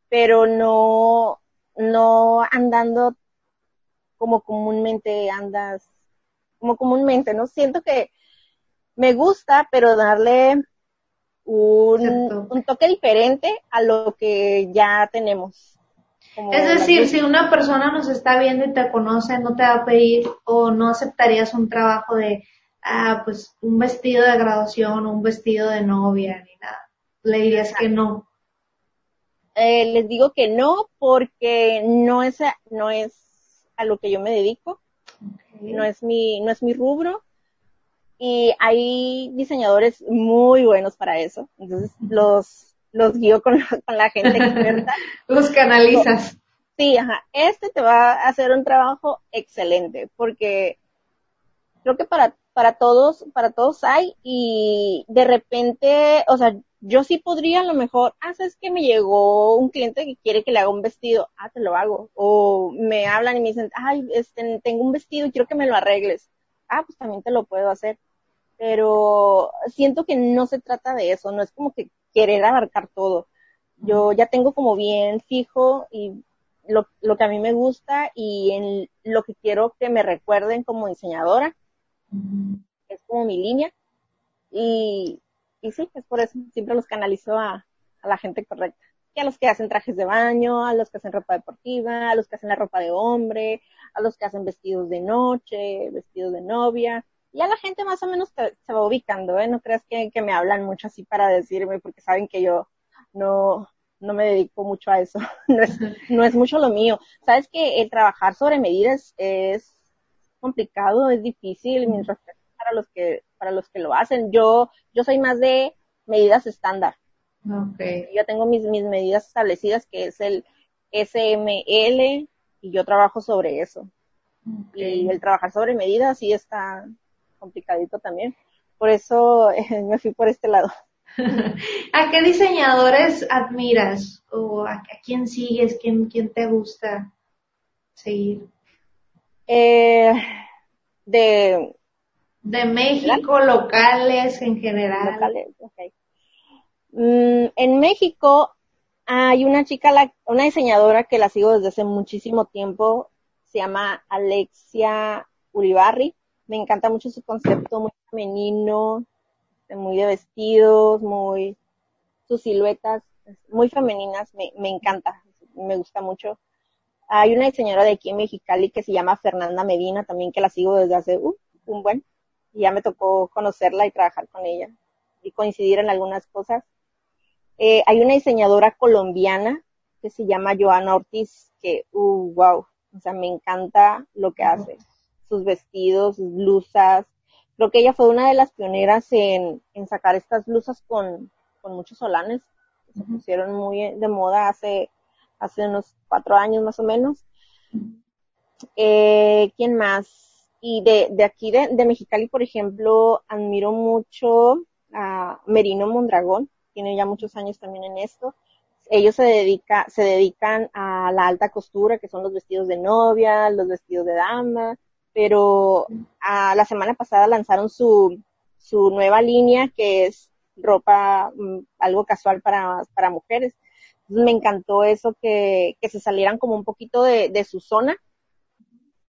pero no, no andando como comúnmente andas, como comúnmente, ¿no? Siento que me gusta, pero darle un, toque diferente a lo que ya tenemos. Como Es decir, si una persona nos está viendo y te conoce, no te va a pedir o no aceptarías un trabajo de, ah, pues un vestido de graduación o un vestido de novia ni nada. Le dirías que no. Eh, les digo que no porque no es a, no es a lo que yo me dedico, no es mi no es mi rubro y hay diseñadores muy buenos para eso, entonces los los guío con, con la gente experta. Los canalizas. Sí, ajá, este te va a hacer un trabajo excelente porque creo que para para todos para todos hay y de repente, o sea, yo sí podría a lo mejor, ah, sabes que me llegó un cliente que quiere que le haga un vestido, ah, te lo hago. O me hablan y me dicen, ay, este, tengo un vestido y quiero que me lo arregles. Ah, pues también te lo puedo hacer. Pero siento que no se trata de eso, no es como que querer abarcar todo. Yo ya tengo como bien fijo y lo, lo que a mí me gusta y en lo que quiero que me recuerden como diseñadora, es como mi línea. Y, y sí, es por eso, siempre los canalizo a, a la gente correcta. Y a los que hacen trajes de baño, a los que hacen ropa deportiva, a los que hacen la ropa de hombre, a los que hacen vestidos de noche, vestidos de novia. Y a la gente más o menos se va ubicando, ¿eh? No creas que, que me hablan mucho así para decirme, porque saben que yo no, no me dedico mucho a eso. no, es, no es mucho lo mío. Sabes que el trabajar sobre medidas es complicado, es difícil, mis respetos para los que, para los que lo hacen. Yo, yo soy más de medidas estándar. Okay. Yo tengo mis, mis medidas establecidas, que es el SML, y yo trabajo sobre eso. Okay. Y el trabajar sobre medidas sí está complicadito también. Por eso eh, me fui por este lado. ¿A qué diseñadores admiras? ¿O a, quién sigues? ¿Quién, quién te gusta seguir? Eh, de, de México, locales en general. Locales, mm, en México hay una chica, una diseñadora que la sigo desde hace muchísimo tiempo, se llama Alexia Uribarri. Me encanta mucho su concepto, muy femenino, muy de vestidos, muy, sus siluetas, muy femeninas, me, me encanta, me gusta mucho. Hay una diseñadora de aquí en Mexicali que se llama Fernanda Medina, también que la sigo desde hace uh, un buen, y ya me tocó conocerla y trabajar con ella y coincidir en algunas cosas. Eh, hay una diseñadora colombiana que se llama Joana Ortiz, que, uh, wow, o sea, me encanta lo que hace. Sus vestidos, sus blusas, creo que ella fue una de las pioneras en, en sacar estas blusas con, con muchos solanes. Se pusieron muy de moda hace, hace unos cuatro años más o menos. Eh, ¿Quién más? Y de, de aquí de, de, Mexicali, por ejemplo, admiro mucho a Merino Mondragón. Tiene ya muchos años también en esto. Ellos se, dedica, se dedican a la alta costura, que son los vestidos de novia, los vestidos de dama, pero a, la semana pasada lanzaron su, su nueva línea que es ropa, mm, algo casual para, para mujeres. me encantó eso que, que se salieran como un poquito de, de su zona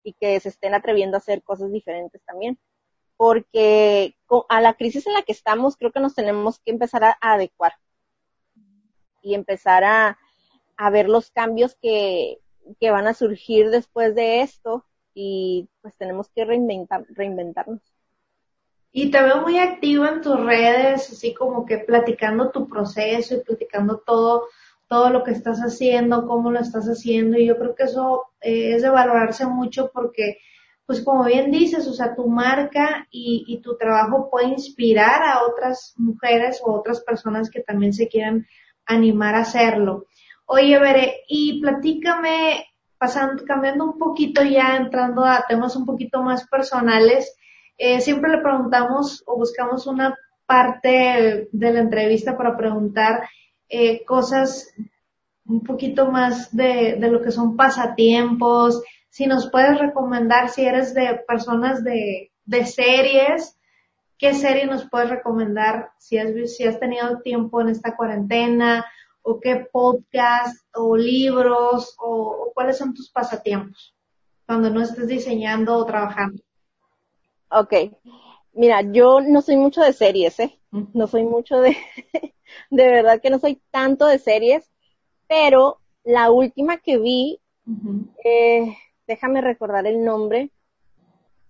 y que se estén atreviendo a hacer cosas diferentes también. Porque a la crisis en la que estamos creo que nos tenemos que empezar a, adecuar y empezar a, a ver los cambios que, que van a surgir después de esto y pues tenemos que reinventar, reinventarnos. Y te veo muy activa en tus redes, así como que platicando tu proceso y platicando todo, todo lo que estás haciendo, cómo lo estás haciendo. Y yo creo que eso eh, es de valorarse mucho porque, pues como bien dices, o sea, tu marca y, y tu trabajo puede inspirar a otras mujeres o otras personas que también se quieran animar a hacerlo. Oye, Veré, y platícame pasando, cambiando un poquito ya, entrando a temas un poquito más personales, eh, siempre le preguntamos o buscamos una parte de la entrevista para preguntar eh, cosas un poquito más de, de lo que son pasatiempos, si nos puedes recomendar si eres de personas de, de series, qué serie nos puedes recomendar si has, si has tenido tiempo en esta cuarentena o qué podcast o libros o, cuáles son tus pasatiempos cuando no estés diseñando o trabajando. Ok, mira, yo no soy mucho de series, ¿eh? No soy mucho de, de verdad que no soy tanto de series, pero la última que vi, eh, déjame recordar el nombre,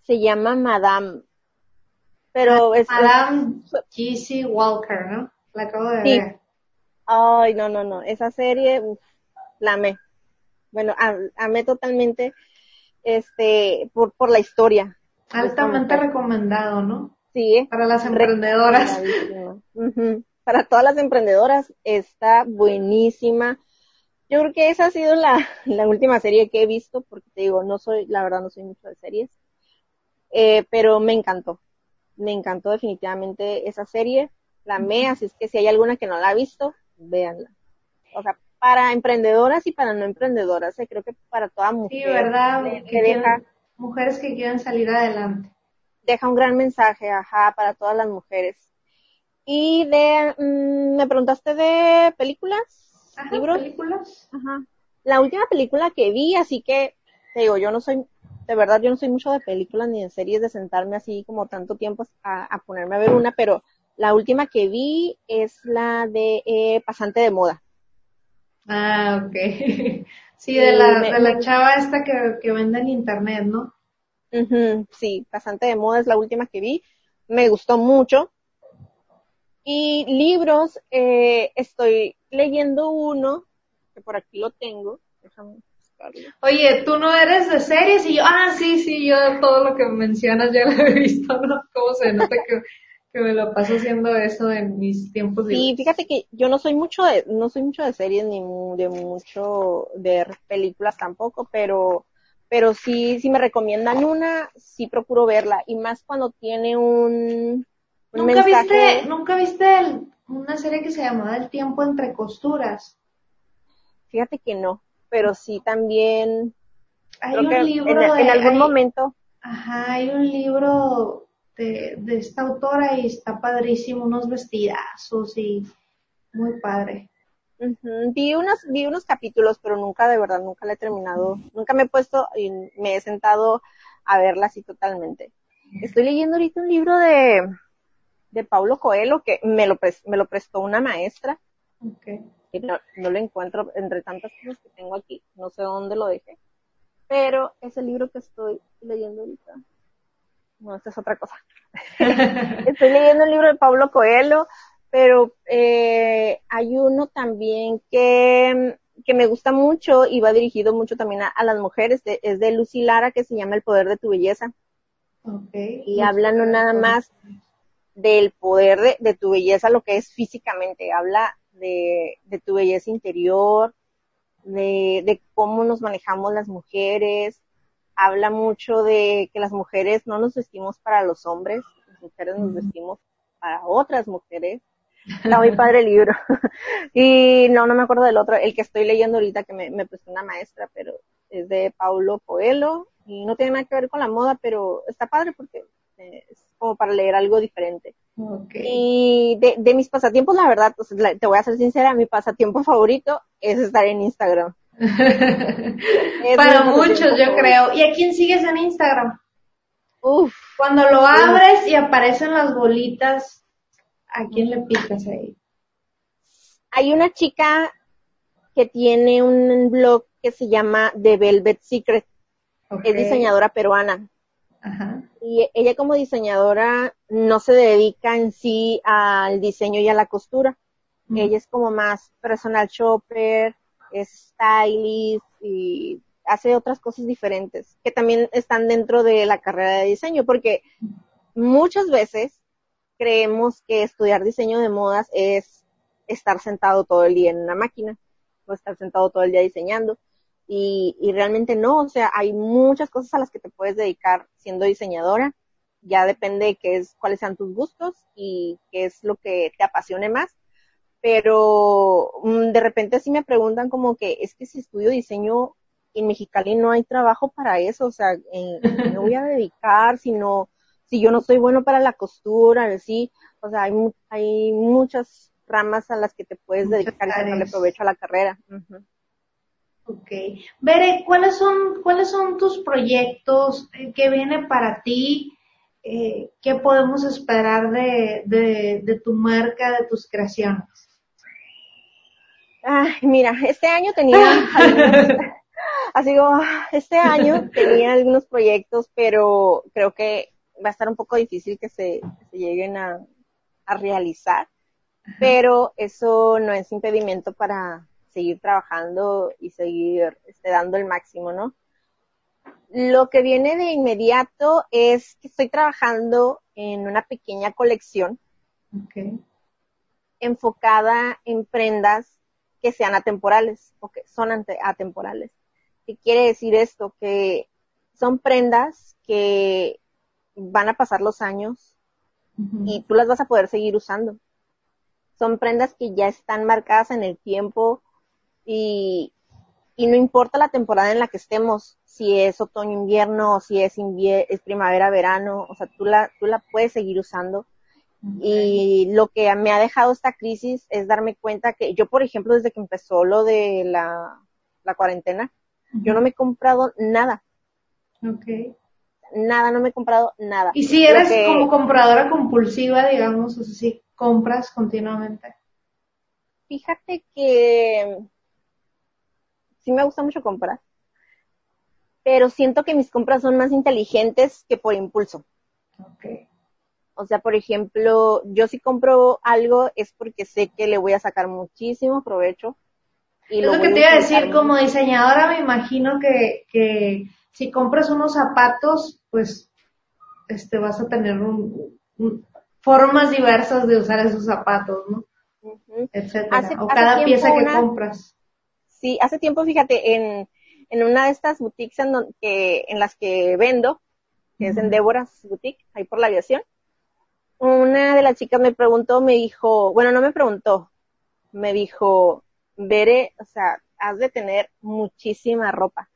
se llama Madame. Pero es Madame Kissy Walker, ¿no? La acabo de ver. Ay, no, no, no. Esa serie, la amé. Bueno, amé totalmente, este, por, por la historia. Altamente recomendado, ¿no? Sí. Para las emprendedoras. Para todas las emprendedoras está buenísima. Yo creo que esa ha sido la, la última serie que he visto, porque te digo, no soy, la verdad no soy mucho de series, eh, pero me encantó. Me encantó definitivamente esa serie. La amé, así es que si hay alguna que no la ha visto, véanla. O sea, para emprendedoras y para no emprendedoras, eh, creo que para toda mujer. Sí, ¿verdad? que deja, mujeres que quieran salir adelante. Deja un gran mensaje, ajá, para todas las mujeres. Y de, mm, me preguntaste de películas, ajá, libros. películas. Ajá. La última película que vi, así que, te digo, yo no soy, de verdad, yo no soy mucho de películas ni de series de sentarme así como tanto tiempo a, a ponerme a ver una, pero la última que vi es la de eh, Pasante de Moda. Ah, ok. Sí, de la, de la chava esta que, que vende en internet, ¿no? sí, Pasante de Moda es la última que vi. Me gustó mucho. Y libros, eh, estoy leyendo uno, que por aquí lo tengo. Déjame Oye, tú no eres de series y yo, ah, sí, sí, yo todo lo que mencionas ya lo he visto, ¿no? ¿Cómo se nota que que me lo paso haciendo eso en mis tiempos libres. Sí, fíjate que yo no soy mucho de, no soy mucho de series ni de mucho de películas tampoco, pero, pero sí, si me recomiendan una, sí procuro verla y más cuando tiene un, ¿Nunca viste, nunca viste el una serie que se llamaba El tiempo entre costuras? Fíjate que no, pero sí también. Hay un libro en, de, en algún hay- momento. Ajá, hay un libro de, de esta autora y está padrísimo, unos vestidazos y muy padre. vi unos, vi unos capítulos, pero nunca, de verdad, nunca la he terminado. Nunca me he puesto y me he sentado a verla así totalmente. Estoy leyendo ahorita un libro de, de Paulo Coelho que me lo, me lo prestó una maestra. Okay. y no, no lo encuentro entre tantas cosas que tengo aquí, no sé dónde lo dejé, pero es el libro que estoy leyendo ahorita. No, esta es otra cosa. estoy leyendo el libro de Pablo Coelho, pero eh, hay uno también que, que me gusta mucho y va dirigido mucho también a, a las mujeres, de- es de Lucy Lara que se llama El poder de tu belleza Okay. y habla no nada más del poder de, de tu belleza, lo que es físicamente, habla de, de tu belleza interior, de, de cómo nos manejamos las mujeres, habla mucho de que las mujeres no nos vestimos para los hombres, las mujeres nos vestimos para otras mujeres. Está muy padre el libro. y no, no me acuerdo del otro, el que estoy leyendo ahorita que me, me prestó una maestra, pero es de Paulo Coelho y no tiene nada que ver con la moda, pero está padre porque es como para leer algo diferente. Okay. Y de, de mis pasatiempos, la verdad, pues, la- te voy a ser sincera, mi pasatiempo favorito es estar en Instagram. Para muchos, yo creo. ¿Y a quién sigues en Instagram? Uf, Cuando lo abres y aparecen las bolitas, ¿a quién le picas ahí? hay una chica que tiene un blog que se llama The Velvet Secret, Okay. es diseñadora peruana. Ajá. Y ella como diseñadora no se dedica en sí al diseño y a la costura. Mm. Ella es como más personal shopper, stylist y hace otras cosas diferentes que también están dentro de la carrera de diseño porque muchas veces creemos que estudiar diseño de modas es estar sentado todo el día en una máquina o estar sentado todo el día diseñando y, y realmente no, o sea, hay muchas cosas a las que te puedes dedicar siendo diseñadora, ya depende de qué es, cuáles sean tus gustos y qué es lo que te apasione más, pero mm, de repente sí me preguntan como que es que si estudio diseño en Mexicali no hay trabajo para eso, o sea, ¿en qué me voy a dedicar si no, si yo no soy bueno para la costura, sí, o sea, hay, hay muchas ramas a las que te puedes Muchas dedicar y áreas. provecho a la carrera. Ujú. Ok. Bere, ¿cuáles son, cuáles son tus proyectos? Eh, ¿Qué viene para ti? Eh, ¿Qué podemos esperar de, de, de tu marca, de tus creaciones? Ay, mira, este año tenía algunos, así como, este año tenía algunos proyectos, pero creo que va a estar un poco difícil que se, que se lleguen a, a realizar, pero eso no es impedimento para seguir trabajando y seguir este, dando el máximo, ¿no? Lo que viene de inmediato es que estoy trabajando en una pequeña colección Ok. enfocada en prendas que sean atemporales o que son ante- atemporales. ¿Qué quiere decir esto? Que son prendas que van a pasar los años y tú las vas a poder seguir usando. Son prendas que ya están marcadas en el tiempo y, y no importa la temporada en la que estemos, si es otoño, invierno, o si es, es primavera, verano, o sea, tú la, tú la puedes seguir usando. Y lo que me ha dejado esta crisis es darme cuenta que yo, por ejemplo, desde que empezó lo de la, la cuarentena, yo no me he comprado nada, Ok. nada, no me he comprado nada. Y si eres que- como compradora compulsiva, digamos, o sea, si compras continuamente. Fíjate que sí me gusta mucho comprar, pero siento que mis compras son más inteligentes que por impulso. Ok. O sea, por ejemplo, yo si compro algo es porque sé que le voy a sacar muchísimo provecho. Y Es lo lo que te iba a decir, como diseñadora me imagino que, que si compras unos zapatos, pues este vas a tener un- un- formas diversas de usar esos zapatos, ¿no? Ujú. Etcétera. Hace- o cada pieza que una- compras. Sí, hace tiempo, fíjate, en, en una de estas boutiques en, don- que, en las que vendo, que es en. Déboras Boutique, ahí por la aviación, una de las chicas me preguntó, me dijo, bueno, no me preguntó, me dijo, veré, o sea, has de tener muchísima ropa.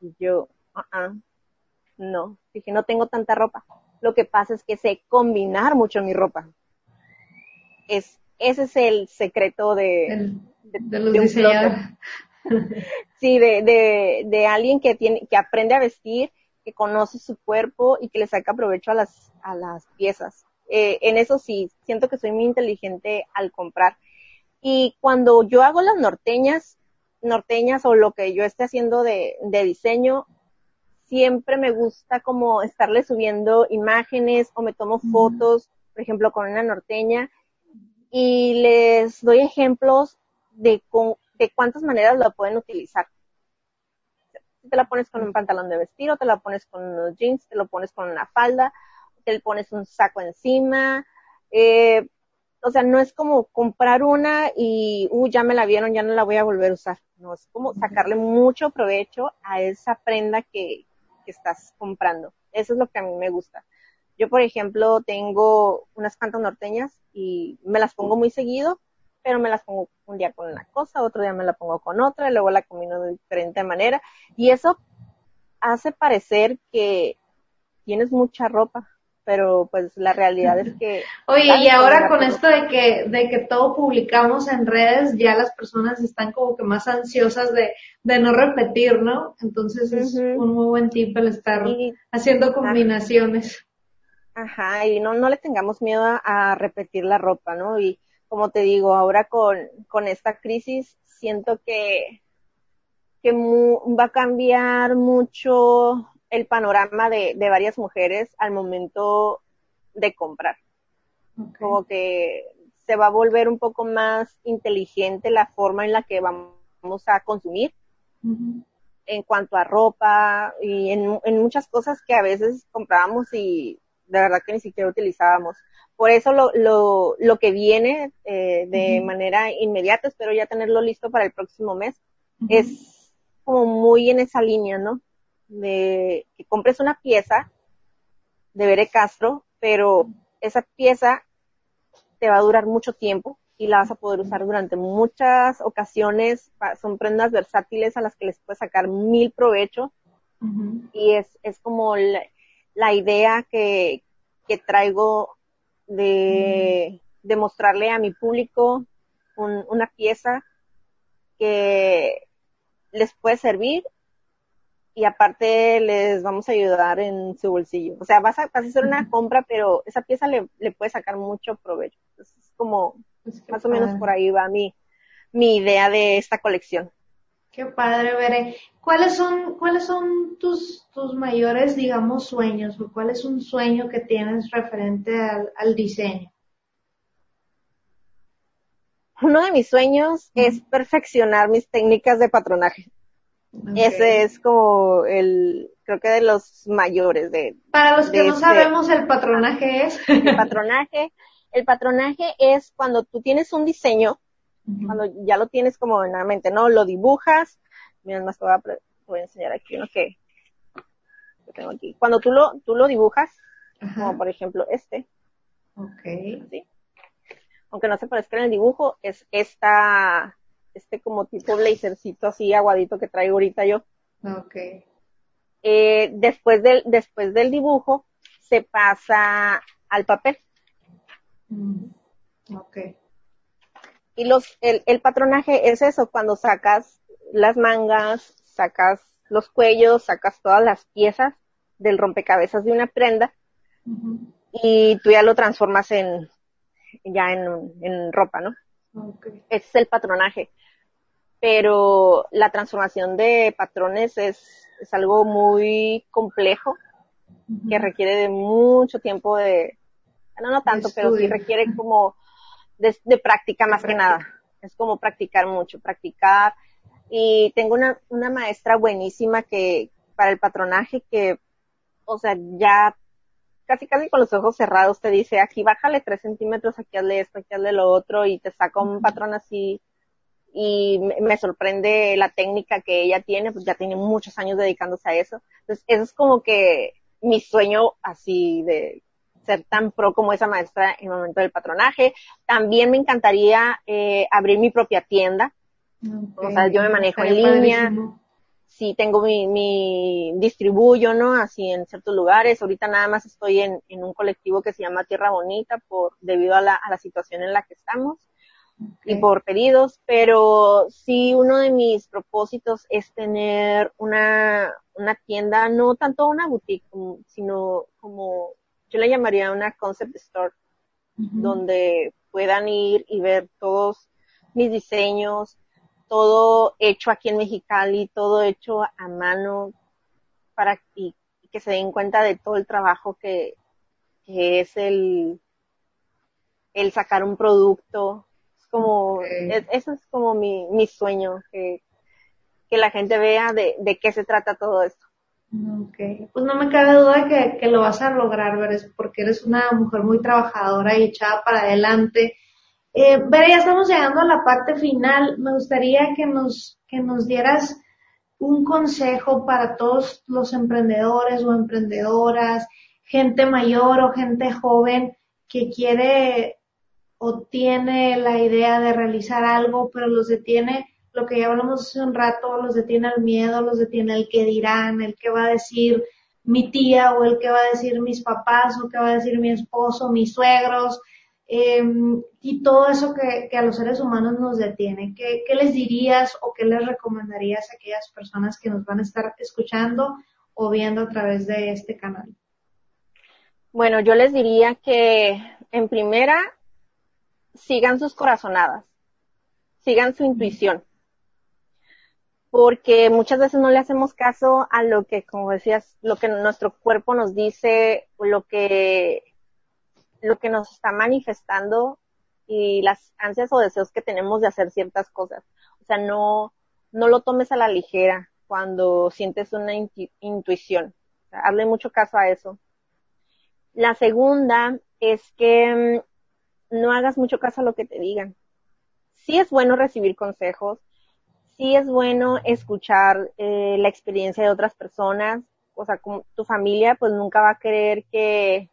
Y yo, uh no, dije, no tengo tanta ropa. Lo que pasa es que sé combinar mucho mi ropa. Es, ese es el secreto de, de, los sí, de, de, de alguien que tiene, que aprende a vestir, que conoce su cuerpo y que le saca provecho a las, a las piezas. Eh, en eso sí, siento que soy muy inteligente al comprar. Y cuando yo hago las norteñas, norteñas o lo que yo esté haciendo de, de diseño, siempre me gusta como estarle subiendo imágenes o me tomo fotos, por ejemplo, con una norteña y les doy ejemplos de, de cuántas maneras la pueden utilizar. Te la pones con un pantalón de vestir, o te la pones con unos jeans, te lo pones con una falda, te le pones un saco encima. Eh, o sea, no es como comprar una y, uh, ya me la vieron, ya no la voy a volver a usar. No, es como sacarle mucho provecho a esa prenda que, que estás comprando. Eso es lo que a mí me gusta. Yo, por ejemplo, tengo unas cuantas norteñas y me las pongo muy seguido, pero me las pongo un día con una cosa, otro día me la pongo con otra, y luego la combino de diferente manera. Y eso hace parecer que tienes mucha ropa, pero pues la realidad es que... Oye, y ahora con esto de que, de que todo publicamos en redes, ya las personas están como que más ansiosas de, de no repetir, ¿no? Entonces es un muy buen tip el estar haciendo combinaciones. Ajá, y no, no le tengamos miedo a, repetir la ropa, ¿no? Y como te digo, ahora con, con esta crisis siento que, que va a cambiar mucho el panorama de, de varias mujeres al momento de comprar. Como que se va a volver un poco más inteligente la forma en la que vamos a consumir en cuanto a ropa y en, en, muchas cosas que a veces comprábamos y de verdad que ni siquiera utilizábamos. Por eso lo, lo, lo que viene eh, de manera inmediata, espero ya tenerlo listo para el próximo mes, es como muy en esa línea, ¿no? De que compres una pieza de Bere Castro, pero esa pieza te va a durar mucho tiempo y la vas a poder usar durante muchas ocasiones. Son prendas versátiles a las que les puedes sacar mil provecho. Y es, es como la, idea que, que traigo de, de mostrarle a mi público una pieza que les puede servir y aparte les vamos a ayudar en su bolsillo. O sea, vas a, hacer una compra, pero esa pieza le, le puede sacar mucho provecho. Entonces, es como, más o menos por ahí va mi, mi idea de esta colección. Qué padre, Veré. ¿Cuáles son, cuáles son tus, tus mayores, digamos, sueños? ¿O cuál es un sueño que tienes referente al, al diseño? Uno de mis sueños es perfeccionar mis técnicas de patronaje. Ese es como el, creo que de los mayores de. Para los que no este sabemos, el patronaje es. El patronaje, el patronaje es cuando tú tienes un diseño, cuando ya lo tienes como en la mente, ¿no? Lo dibujas. Mira, más te voy a, voy a enseñar aquí uno que, que, tengo aquí. Cuando tú lo, tú lo dibujas, como por ejemplo este. ¿sí? Aunque no se parezca en el dibujo, es esta este como tipo blazercito así aguadito que traigo ahorita yo. Okay. Eh, después del, después del dibujo se pasa al papel. Mm. Ok. Y los, el, el patronaje es eso, cuando sacas las mangas, sacas los cuellos, sacas todas las piezas del rompecabezas de una prenda y tú ya lo transformas en, ya en, en ropa, ¿no? Okay. Ese es el patronaje pero la transformación de patrones es, es algo muy complejo que requiere de mucho tiempo de, no, no tanto, pero sí requiere como de, práctica más que nada. Es como practicar mucho, practicar. Y tengo una, una maestra buenísima que, para el patronaje que, o sea, ya casi casi con los ojos cerrados te dice, aquí bájale tres centímetros, aquí hazle esto, aquí hazle lo otro, y te saca un patrón así y me sorprende la técnica que ella tiene, pues ya tiene muchos años dedicándose a eso. Entonces, eso es como que mi sueño así de, ser tan pro como esa maestra en el momento del patronaje. También me encantaría eh, abrir mi propia tienda. o sea, yo me manejo en línea. Sí, tengo mi, mi, distribuyo, ¿no? Así en ciertos lugares. Ahorita nada más estoy en, en un colectivo que se llama Tierra Bonita por, debido a la, a la situación en la que estamos y por pedidos, pero sí uno de mis propósitos es tener una, una tienda, no tanto una boutique, sino como yo le llamaría una concept store, donde puedan ir y ver todos mis diseños, todo hecho aquí en Mexicali, todo hecho a mano, para y, que se den cuenta de todo el trabajo que, que es el, el sacar un producto, como, eso es como mi, mi sueño, que, que la gente vea de, de qué se trata todo esto. Ok, pues no me cabe duda que, que lo vas a lograr, ¿verdad? Porque eres una mujer muy trabajadora y echada para adelante. Eh, Vera, ya estamos llegando a la parte final. Me gustaría que nos, que nos dieras un consejo para todos los emprendedores o emprendedoras, gente mayor o gente joven que quiere o tiene la idea de realizar algo, pero los detiene lo que ya hablamos hace un rato, los detiene el miedo, los detiene el que dirán, el que va a decir mi tía o el que va a decir mis papás o que va a decir mi esposo, mis suegros, em, y todo eso que, que, a los seres humanos nos detiene. ¿Qué, ¿Qué les dirías o qué les recomendarías a aquellas personas que nos van a estar escuchando o viendo a través de este canal? Bueno, yo les diría que en primera sigan sus corazonadas, sigan su intuición, porque muchas veces no le hacemos caso a lo que, como decías, lo que nuestro cuerpo nos dice, lo que, lo que nos está manifestando y las ansias o deseos que tenemos de hacer ciertas cosas. O sea, no, no lo tomes a la ligera cuando sientes una intuición. O mucho caso a eso. La segunda es que mm, no hagas mucho caso a lo que te digan. Sí es bueno recibir consejos, sí es bueno escuchar eh, la experiencia de otras personas, o sea, como tu familia pues nunca va a querer que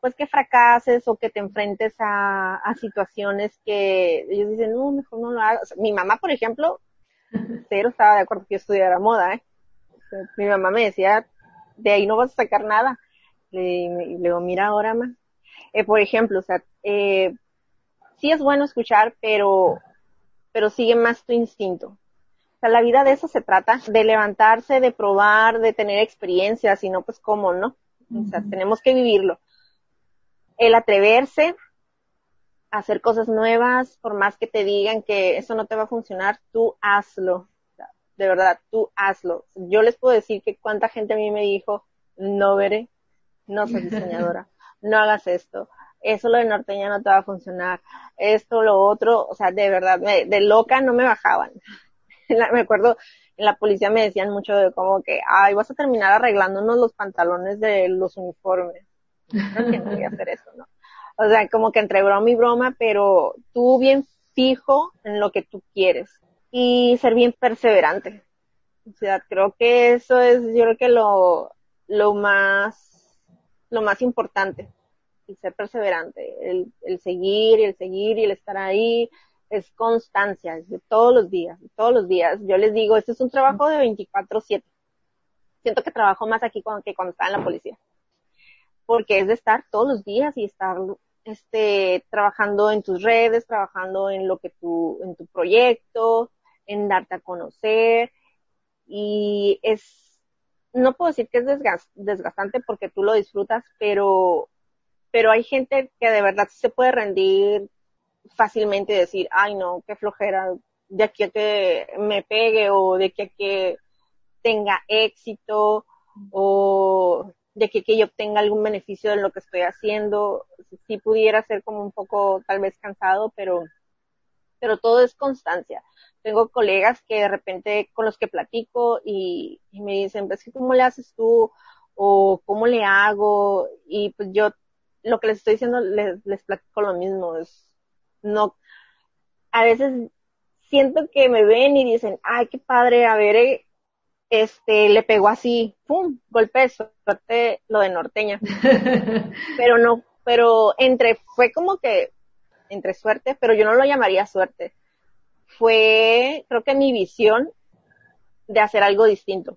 pues que fracases o que te enfrentes a, a situaciones que ellos dicen, no, mejor no lo hagas. mi mamá, por ejemplo, cero estaba de acuerdo que yo estudiara moda, ¿eh? mi mamá me decía, de ahí no vas a sacar nada. Le, le digo, mira ahora, más eh, por ejemplo, o sea, eh, sí es bueno escuchar, pero, pero sigue más tu instinto. O sea, la vida de eso se trata, de levantarse, de probar, de tener experiencias, y no, pues, ¿cómo, no? O sea, tenemos que vivirlo. El atreverse a hacer cosas nuevas, por más que te digan que eso no te va a funcionar, tú hazlo. De verdad, tú hazlo. Yo les puedo decir que cuánta gente a mí me dijo, no veré, no soy diseñadora no hagas esto, eso lo de norteña no te va a funcionar, esto, lo otro, o sea, de verdad, de loca no me bajaban. me acuerdo, en la policía me decían mucho de como que, ay, vas a terminar arreglándonos los pantalones de los uniformes. Que no voy a hacer eso, ¿no? O sea, como que entre broma y broma, pero tú bien fijo en lo que tú quieres y ser bien perseverante. O sea, creo que eso es, yo creo que lo, lo más lo más importante, el ser perseverante, el, el seguir y el seguir y el estar ahí, es constancia, de todos los días, todos los días. Yo les digo, este es un trabajo de 24/7. Siento que trabajo más aquí que cuando estaba en la policía. Porque es de estar todos los días y estar este trabajando en tus redes, trabajando en lo que tu en tu proyecto, en darte a conocer y es no puedo decir que es desgastante porque tú lo disfrutas, pero, pero hay gente que de verdad se puede rendir fácilmente y decir, ay no, qué flojera, de aquí a que me pegue o de aquí a que tenga éxito o de que, que yo obtenga algún beneficio de lo que estoy haciendo. Si pudiera ser como un poco tal vez cansado, pero, pero todo es constancia tengo colegas que de repente con los que platico y, me dicen, pues, ¿cómo le haces tú? O ¿cómo le hago? Y pues yo, lo que les estoy diciendo, les, les platico lo mismo. Es, no, a veces siento que me ven y dicen, ay, qué padre, a ver, eh, este, le pegó así, pum, golpe suerte lo de norteña. pero no, pero entre, fue como que, entre suerte, pero yo no lo llamaría suerte. Fue, creo que mi visión de hacer algo distinto.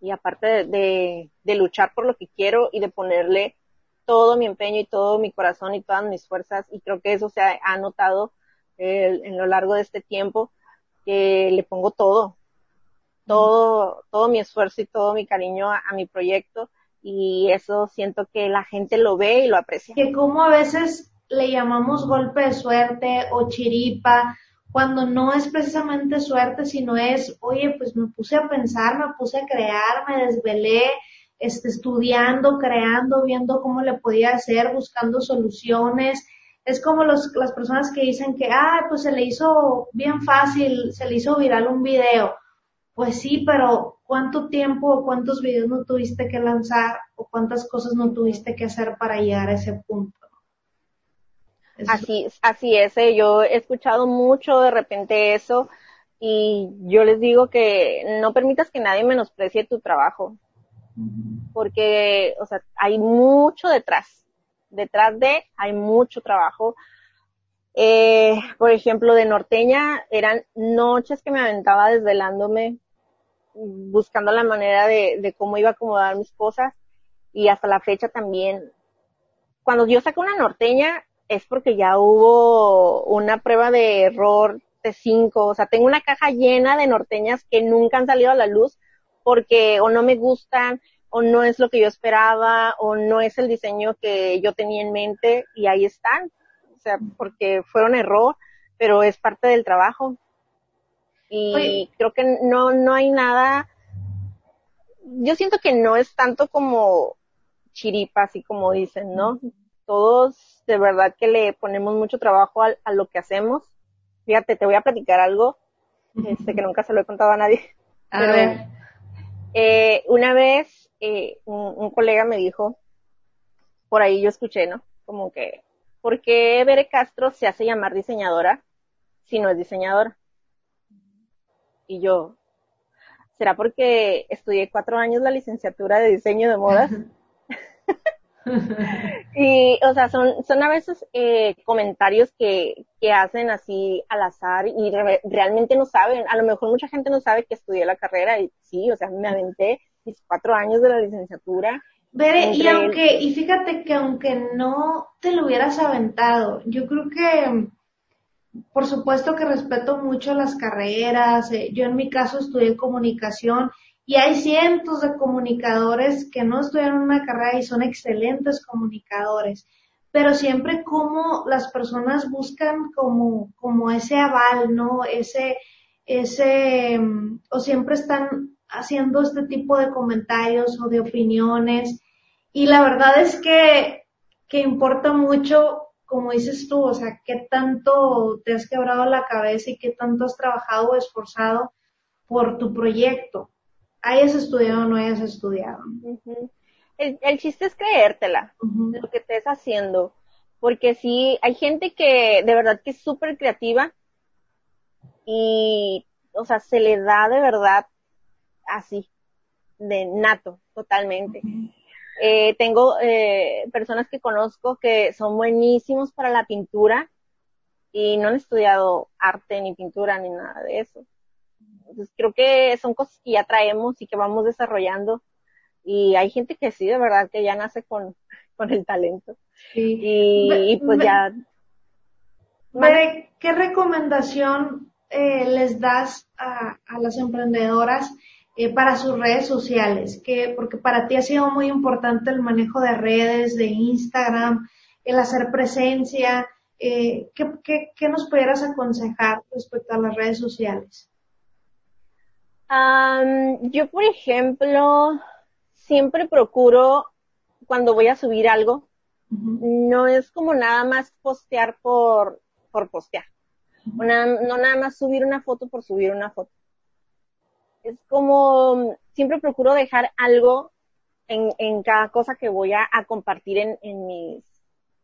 Y aparte de, de, luchar por lo que quiero y de ponerle todo mi empeño y todo mi corazón y todas mis fuerzas, y creo que eso se ha, notado eh, en lo largo de este tiempo, que le pongo todo, todo, todo mi esfuerzo y todo mi cariño a, mi proyecto y eso siento que la gente lo ve y lo aprecia. Que como a veces le llamamos golpe de suerte o chiripa, cuando no es precisamente suerte, sino es, oye, pues me puse a pensar, me puse a crear, me desvelé, este, estudiando, creando, viendo cómo le podía hacer, buscando soluciones. Es como los, las personas que dicen que, ah, pues se le hizo bien fácil, se le hizo viral un video. Pues sí, pero ¿cuánto tiempo o cuántos videos no tuviste que lanzar o cuántas cosas no tuviste que hacer para llegar a ese punto? Así, así es, ¿eh? yo he escuchado mucho de repente eso y yo les digo que no permitas que nadie menosprecie tu trabajo, porque, o sea, hay mucho detrás, detrás de hay mucho trabajo. Eh, por ejemplo, de norteña eran noches que me aventaba desvelándome buscando la manera de, de cómo iba a acomodar mis cosas y hasta la fecha también. Cuando yo saco una norteña es porque ya hubo una prueba de error de cinco, o sea, tengo una caja llena de norteñas que nunca han salido a la luz porque o no me gustan o no es lo que yo esperaba o no es el diseño que yo tenía en mente y ahí están, o sea, porque fueron error, pero es parte del trabajo. Y creo que no, no hay nada, yo siento que no es tanto como chiripa, así como dicen, ¿no? Todos de verdad que le ponemos mucho trabajo a, lo que hacemos. Fíjate, te voy a platicar algo, este, que nunca se lo he contado a nadie. A ver. Eh, una vez eh, un, un, colega me dijo, por ahí yo escuché, ¿no? Como que, ¿por qué Bere Castro se hace llamar diseñadora si no es diseñadora? Y yo, ¿será porque estudié cuatro años la licenciatura de diseño de modas? y, o sea, son, son a veces eh, comentarios que, que hacen así al azar y realmente no saben. A lo mejor mucha gente no sabe que estudié la carrera y sí, o sea, me aventé mis cuatro años de la licenciatura. Veré, y aunque, y fíjate que aunque no te lo hubieras aventado, yo creo que por supuesto que respeto mucho las carreras. Eh, yo en mi caso estudié comunicación y hay cientos de comunicadores que no estudian una carrera y son excelentes comunicadores. Pero siempre como las personas buscan como, como ese aval, ¿no? Ese, ese, o siempre están haciendo este tipo de comentarios o de opiniones. Y la verdad es que, que importa mucho como dices tú, o sea, qué tanto te has quebrado la cabeza y qué tanto has trabajado o esforzado por tu proyecto. Hayas estudiado o no hayas estudiado. el, chiste es creértela, lo que estés haciendo. Porque sí, hay gente que de verdad que es súper creativa y, o sea, se le da de verdad así, de nato, totalmente. Eh, tengo eh, personas que conozco que son buenísimos para la pintura y no han estudiado arte ni pintura ni nada de eso. Entonces creo que son cosas que ya traemos y que vamos desarrollando y hay gente que sí, de verdad, que ya nace con, con el talento. Y, pues ya. ¿Qué recomendación eh, les das a, a las emprendedoras eh, para sus redes sociales, que, porque para ti ha sido muy importante el manejo de redes, de Instagram, el hacer presencia. Eh, ¿qué, qué, qué, nos pudieras aconsejar respecto a las redes sociales? Yo, por ejemplo, siempre procuro cuando voy a subir algo, no es como nada más postear por, por postear. no nada más subir una foto por subir una foto es como, siempre procuro dejar algo en, en cada cosa que voy a, compartir en, en, mis,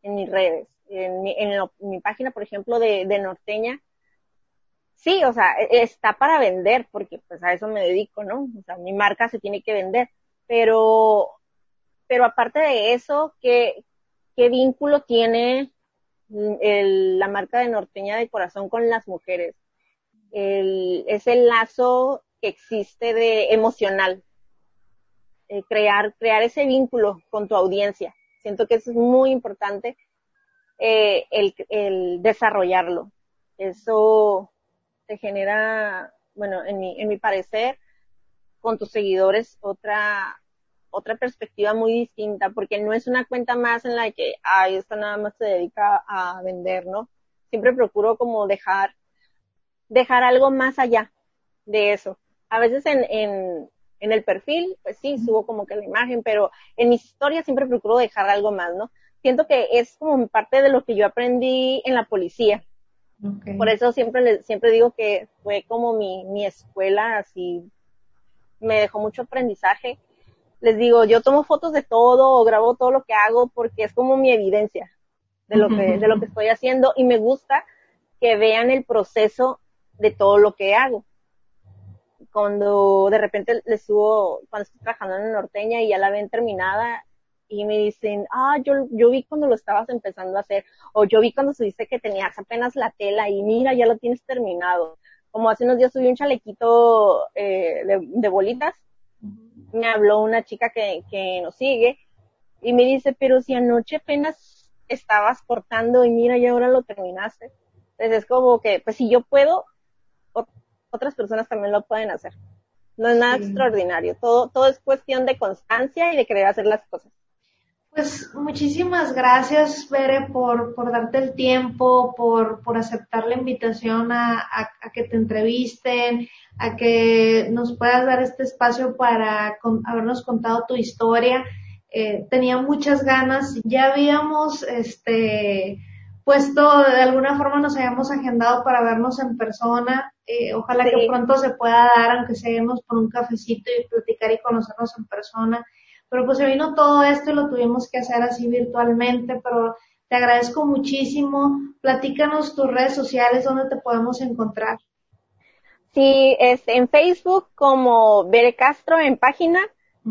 en mis redes. En mi, en, mi página, por ejemplo, de, de Norteña, sí, o sea, e, está para vender, porque pues a eso me dedico, ¿no? O sea, mi marca se tiene que vender, pero, pero aparte de eso, ¿qué, qué vínculo tiene el, la marca de Norteña de Corazón con las mujeres? El, es el lazo que existe de emocional, eh, crear, crear ese vínculo con tu audiencia. Siento que eso es muy importante, eh, el, el desarrollarlo. Eso te genera, bueno, en mi, en mi parecer, con tus seguidores otra, otra perspectiva muy distinta, porque no es una cuenta más en la que, ay, esta nada más se dedica a vender, ¿no? Siempre procuro como dejar, dejar algo más allá de eso. A veces en, en, en el perfil, pues sí, subo como que la imagen, pero en mis historias siempre procuro dejar algo más, ¿no? Siento que es como parte de lo que yo aprendí en la policía. Por eso siempre, siempre digo que fue como mi, mi escuela, así me dejó mucho aprendizaje. Les digo, yo tomo fotos de todo o grabo todo lo que hago porque es como mi evidencia de lo que, de lo que estoy haciendo y me gusta que vean el proceso de todo lo que hago. Cuando de repente les subo, cuando estoy trabajando en norteña y ya la ven terminada, y me dicen, ah, yo, yo vi cuando lo estabas empezando a hacer, o yo vi cuando subiste que tenías apenas la tela y mira, ya lo tienes terminado. Como hace unos días subí un chalequito eh, de, bolitas, me habló una chica que, que nos sigue y me dice, pero si anoche apenas estabas cortando y mira, ya ahora lo terminaste. Entonces es como que, pues si yo puedo, otras personas también lo pueden hacer. No es nada extraordinario. Todo, todo es cuestión de constancia y de querer hacer las cosas. Pues muchísimas gracias, Bere, por, por darte el tiempo, por, por aceptar la invitación a, a, que te entrevisten, a que nos puedas dar este espacio para habernos contado tu historia. Eh, tenía muchas ganas, ya habíamos este, puesto, de alguna forma nos habíamos agendado para vernos en persona. Eh, ojalá que pronto se pueda dar, aunque seamos por un cafecito y platicar y conocernos en persona. Pero pues se vino todo esto y lo tuvimos que hacer así virtualmente, pero te agradezco muchísimo. Platícanos tus redes sociales, donde te podemos encontrar. Sí, es en Facebook como Bere Castro en página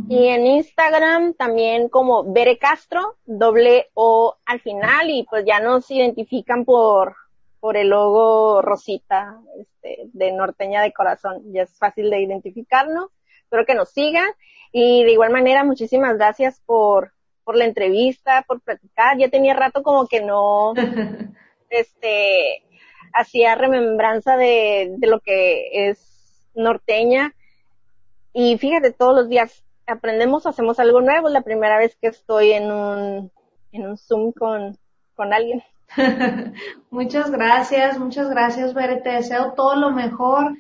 y en Instagram también como Bere Castro, doble O al final y pues ya nos identifican por, por el logo rosita este, de norteña de corazón. Ya es fácil de identificarnos. Espero que nos sigan y de igual manera, muchísimas gracias por, por la entrevista, por platicar. Ya tenía rato como que no, este, hacía remembranza de, de lo que es norteña. Y fíjate, todos los días aprendemos, hacemos algo nuevo. La primera vez que estoy en un, en un Zoom con, con alguien. muchas gracias, muchas gracias, Bere. Te deseo todo lo mejor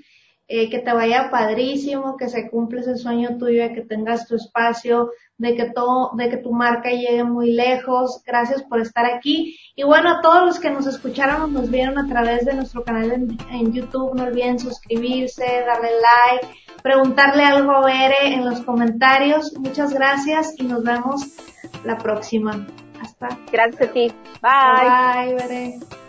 eh, que te vaya padrísimo, que se cumpla ese sueño tuyo de que tengas tu espacio, de que todo, de que tu marca llegue muy lejos. Gracias por estar aquí. Y bueno, a todos los que nos escucharon o nos vieron a través de nuestro canal en, YouTube, no olviden suscribirse, darle like, preguntarle algo a Bere en los comentarios. Muchas gracias y nos vemos la próxima. Hasta. Gracias a ti. Bye. Bye, Bere.